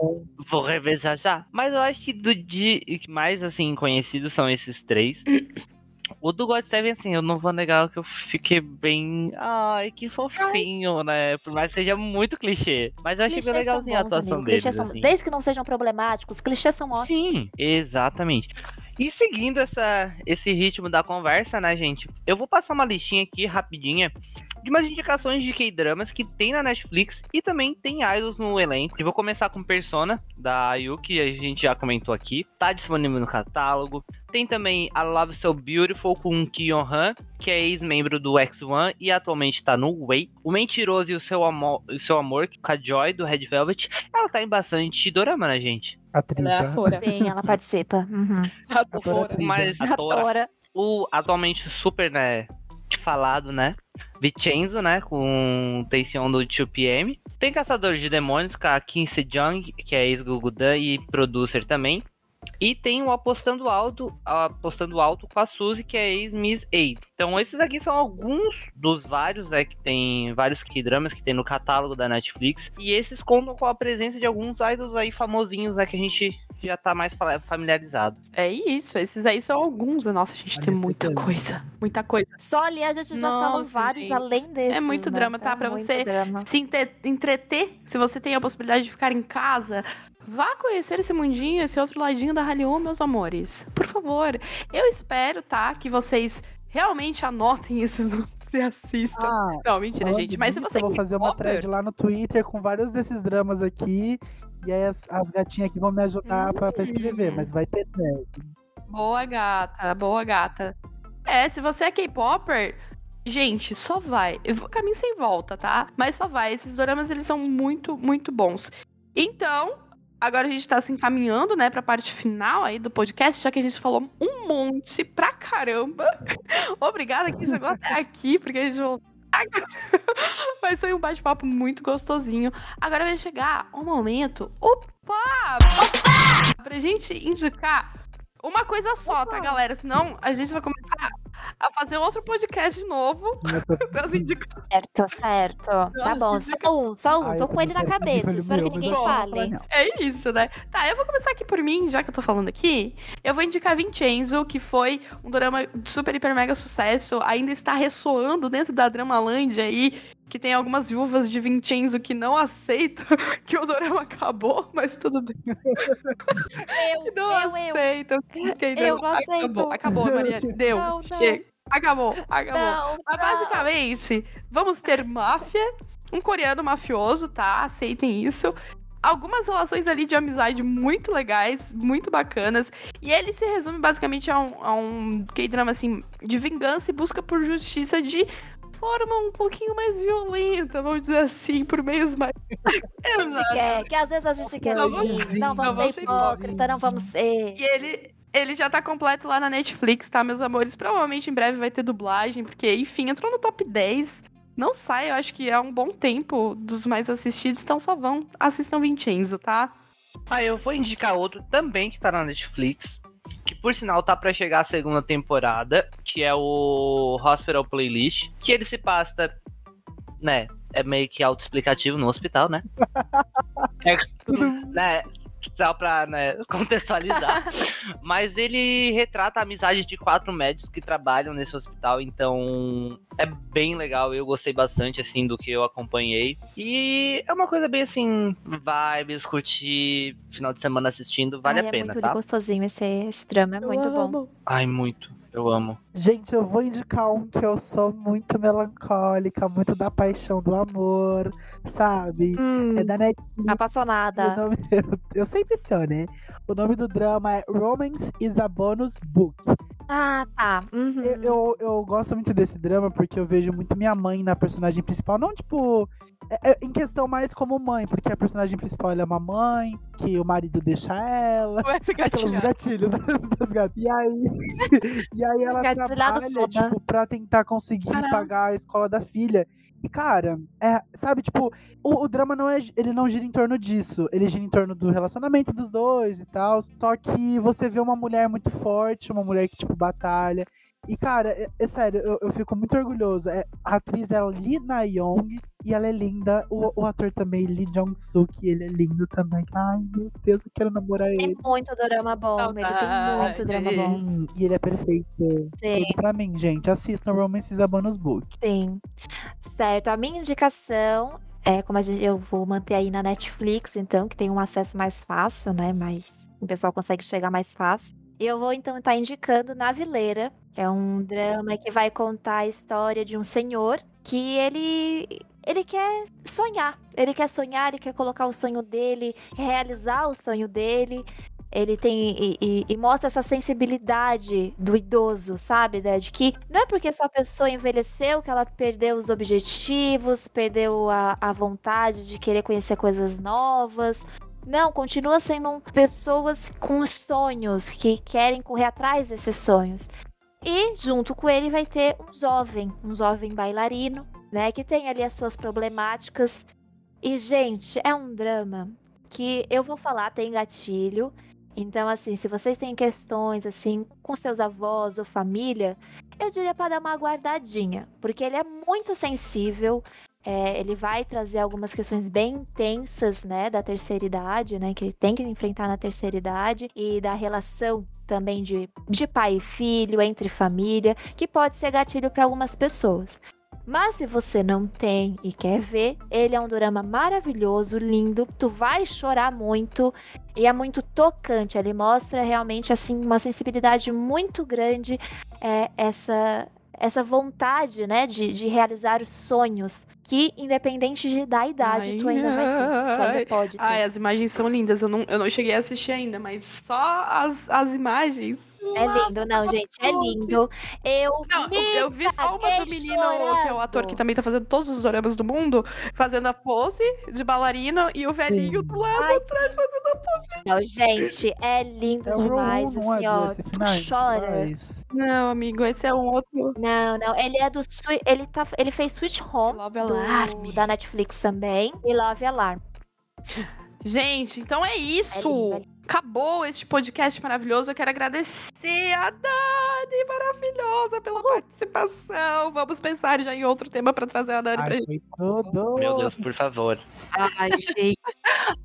Vou revezar já. Mas eu acho que do de que mais assim conhecidos são esses três. <clears throat> O do God Seven, assim, eu não vou negar que eu fiquei bem. Ai, que fofinho, né? Por mais que seja muito clichê. Mas eu achei bem Clichês legalzinho a atuação amigo. deles. Clichês são- assim. Desde que não sejam problemáticos, clichês são ótimos. Sim, exatamente. E seguindo essa, esse ritmo da conversa, né, gente? Eu vou passar uma listinha aqui rapidinha de umas indicações de K-dramas que tem na Netflix e também tem idols no elenco. Eu vou começar com Persona, da Ayu, que a gente já comentou aqui. Tá disponível no catálogo. Tem também a Love So Beautiful com Ki Han, que é ex-membro do X1 e atualmente tá no Way. O Mentiroso e o Seu Amor, o seu amor com a Joy, do Red Velvet. Ela tá em bastante dorama, né, gente? Atriz. Ela é né? atora. Sim, ela participa. Uhum. Atora. Mas né? atora. Atora. o atualmente super, né, falado, né? Vincenzo, né, com Taeseon do 2PM. Tem Caçadores de Demônios com a Kim Sejong, que é ex-Gugudan e producer também. E tem o Apostando Alto, Apostando Alto com a Suzy, que é ex-Miss A. Então esses aqui são alguns dos vários, né, que tem vários K-dramas que tem no catálogo da Netflix. E esses contam com a presença de alguns idols aí famosinhos, né, que a gente já tá mais fa- familiarizado. É isso, esses aí são alguns. Nossa, a gente A tem muita é coisa. Muita coisa. Só ali a gente já falou vários gente. além desses. É muito né? drama, tá? É Pra muito você drama. se entreter, se você tem a possibilidade de ficar em casa, vá conhecer esse mundinho, esse outro ladinho da Hallyu, meus amores. Por favor. Eu espero, tá? Que vocês realmente anotem esses <laughs> nomes e assistam. Ah, Não, mentira, gente. Mas se você Eu vou fazer uma thread lá no Twitter com vários desses dramas aqui. E aí as, as gatinhas aqui vão me ajudar pra, pra escrever, Hum. mas vai ter thread. Boa gata, boa gata. É, se você é K-popper, gente, só vai. Eu vou caminho sem volta, tá? Mas só vai. Esses doramas, eles são muito, muito bons. Então, agora a gente tá se encaminhando, né, pra parte final aí do podcast, já que a gente falou um monte pra caramba. <laughs> Obrigada que chegou até aqui, porque a gente falou. <laughs> Mas foi um bate-papo muito gostosinho. Agora vai chegar um momento. Opa! Opa! Pra gente indicar uma coisa só, tá, galera? Senão a gente vai começar a fazer outro podcast de novo <laughs> das indicações. Certo, certo. Tá bom, só um, só um. Ai, Tô com ele na cabeça. Espero meu, que ninguém fale. É isso, né? Tá, eu vou começar aqui por mim, já que eu tô falando aqui. Eu vou indicar Vincenzo, que foi um drama de super, hiper, mega sucesso. Ainda está ressoando dentro da Dramalândia aí. Que tem algumas viúvas de Vincenzo que não aceitam <laughs> que o drama acabou, mas tudo bem. Eu, <laughs> Que não eu, aceitam que Eu não acabou. aceito. Acabou, Mariana. Deu. Não, não. Chega. Acabou, acabou. Não, Mas não. basicamente, vamos ter máfia, um coreano mafioso, tá? Aceitem isso. Algumas relações ali de amizade muito legais, muito bacanas. E ele se resume basicamente a um, a um K-drama, assim, de vingança e busca por justiça de forma um pouquinho mais violenta, vamos dizer assim, por meios mais. <laughs> A gente quer, que às vezes a gente quer Não vamos- sim. Não não vamos ser ser hipócrita, não vamos ser. E ele, ele já tá completo lá na Netflix, tá, meus amores? Provavelmente em breve vai ter dublagem, porque, enfim, entrou no top 10. Não sai, eu acho que é um bom tempo dos mais assistidos, então só vão, assistam Vincenzo, tá? Ah, eu vou indicar outro também que tá na Netflix. Por sinal tá pra chegar a segunda temporada. Que é o Hospital Playlist. Que ele se passa, né? É meio que autoexplicativo no hospital, né? <laughs> É, né? Só pra né, contextualizar. <laughs> Mas ele retrata a amizade de quatro médicos que trabalham nesse hospital. Então é bem legal. Eu gostei bastante, assim, do que eu acompanhei. E é uma coisa bem assim, vibes, curtir, final de semana assistindo, vale Ai, a é pena, muito tá? gostosinho esse, esse drama, é muito bom. Ai, muito. Eu amo. Gente, eu vou indicar um que eu sou muito melancólica, muito da paixão do amor, sabe? Hum, É da Netflix. apaixonada. nome- eu, <laughs> eu sempre sou, né? O nome do drama é Romance is a Bonus Book. Ah, tá. Uhum. Eu, eu, eu gosto muito desse drama porque eu vejo muito minha mãe na personagem principal. Não, tipo, é- é em questão mais como mãe, porque a personagem principal ela é uma mãe, que o marido deixa ela. Começa <laughs> a Aqueles gatilhar. gatilhos <laughs> das, das gatas. E aí, <laughs> e aí ela Gatilhado trabalha, foda. tipo, pra tentar conseguir Caramba. pagar a escola da filha. E, cara, é, sabe, tipo, o, o drama não é. Ele não gira em torno disso. Ele gira em torno do relacionamento dos dois e tal. Só que você vê uma mulher muito forte, uma mulher que, tipo, batalha. E, cara, é, é sério, eu, eu fico muito orgulhoso. É, a atriz é Lee Na-young e ela é linda. O, o ator também, Lee Jong-suk, ele é lindo também. Ai, meu Deus, eu quero namorar Tem ele. muito drama bom, ele tem muito drama bom. Sim, e ele é perfeito. Sim. Tudo pra mim, gente. Assistam Romance is a Bonus Book. Sim. Certo, a minha indicação é como a gente, eu vou manter aí na Netflix, então, que tem um acesso mais fácil, né? Mas o pessoal consegue chegar mais fácil. E eu vou então estar indicando Navileira, que é um drama que vai contar a história de um senhor que ele ele quer sonhar. Ele quer sonhar, ele quer colocar o sonho dele, realizar o sonho dele. Ele tem e, e- e mostra essa sensibilidade do idoso, sabe? né? De que não é porque só a pessoa envelheceu que ela perdeu os objetivos, perdeu a, a vontade de querer conhecer coisas novas. Não, continua sendo pessoas com sonhos que querem correr atrás desses sonhos. E junto com ele vai ter um jovem, um jovem bailarino, né, que tem ali as suas problemáticas. E gente, é um drama que eu vou falar tem gatilho. Então assim, se vocês têm questões assim com seus avós ou família, eu diria para dar uma guardadinha, porque ele é muito sensível. É, ele vai trazer algumas questões bem intensas, né, da terceira idade, né, que ele tem que enfrentar na terceira idade e da relação também de, de pai e filho, entre família, que pode ser gatilho para algumas pessoas. Mas se você não tem e quer ver, ele é um drama maravilhoso, lindo, tu vai chorar muito e é muito tocante. Ele mostra realmente assim uma sensibilidade muito grande, é, essa essa vontade, né, de, de realizar os sonhos, que independente de, da idade, tu ainda vai ter, tu ainda pode ter. Ai, as imagens são lindas. Eu não, eu não cheguei a assistir ainda, mas só as, as imagens. É lindo, não, gente, é lindo. Eu Não, eu, me eu vi só uma do menino, que é o ator que chorando. também tá fazendo todos os doramas do mundo, fazendo a pose de bailarino e o velhinho Sim. do lado Ai. atrás fazendo a pose. Não, gente, é lindo É o demais, não assim, é ó, tu finais? chora. Faz. Não, amigo, esse é um outro. Não, não, ele é do ele tá ele fez Switch Home Love do- Alarm. da Netflix também e Love Alarm. Gente, então é É isso. lindo, é lindo. Acabou este podcast maravilhoso. Eu quero agradecer a Dani maravilhosa pela participação. Vamos pensar já em outro tema pra trazer a Dani pra Ai, gente. tudo. Meu Deus, por favor. Ai, gente.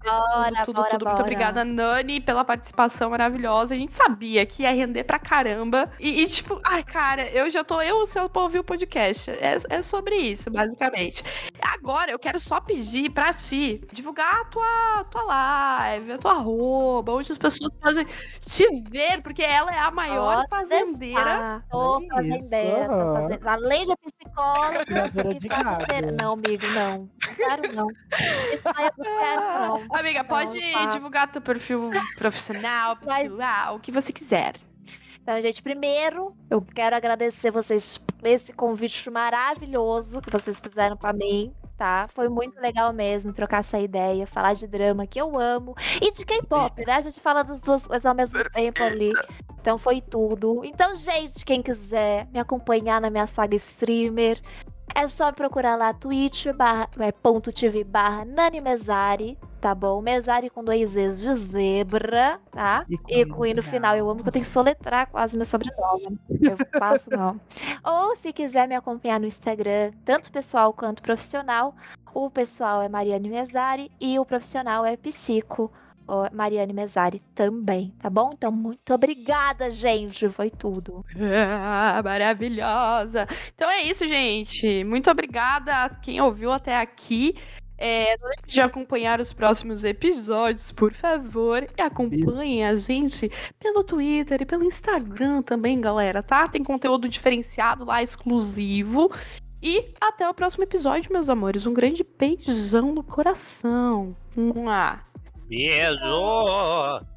Bora, tudo, bora, tudo. bora. Muito obrigada, Nani, pela participação maravilhosa. A gente sabia que ia render pra caramba. E, e, tipo, ai, cara, eu já tô eu ansioso pra ouvir o podcast. É, é sobre isso, basicamente. Agora, eu quero só pedir pra ti divulgar a tua, tua live, a tua arroba, onde as pessoas podem te ver, porque ela é a maior Posso fazendeira. fazendeira, sou aham. fazen- além de psicóloga <laughs> de fazendeira. Não, amigo, não. Não quero, não. Isso aí eu não quero, não. Amiga, pode tá. divulgar teu perfil profissional, pessoal, o que você quiser. Então, gente, primeiro, eu quero agradecer vocês por esse convite maravilhoso que vocês fizeram pra mim, tá? Foi muito legal mesmo trocar essa ideia, falar de drama que eu amo e de K-pop, né? A gente fala das duas coisas ao mesmo tempo ali. Então foi tudo. Então, gente, quem quiser me acompanhar na minha saga streamer, é só procurar lá twitch barra, é, barra Nani Mesari, tá bom? Mesari com dois Z's de zebra, tá? E com I no final. Eu amo que eu tenho que soletrar quase meu sobrenome. Eu faço mal. <laughs> Ou se quiser me acompanhar no Instagram, tanto pessoal quanto profissional, o pessoal é Mariane Mesari e o profissional é Psico. Mariane Mesari também, tá bom? Então, muito obrigada, gente. Foi tudo. Ah, <laughs> maravilhosa. Então é isso, gente. Muito obrigada a quem ouviu até aqui. É, não deixe de acompanhar os próximos episódios, por favor. E acompanhem a gente pelo Twitter e pelo Instagram também, galera, tá? Tem conteúdo diferenciado lá, exclusivo. E até o próximo episódio, meus amores. Um grande beijão no coração. Beijo!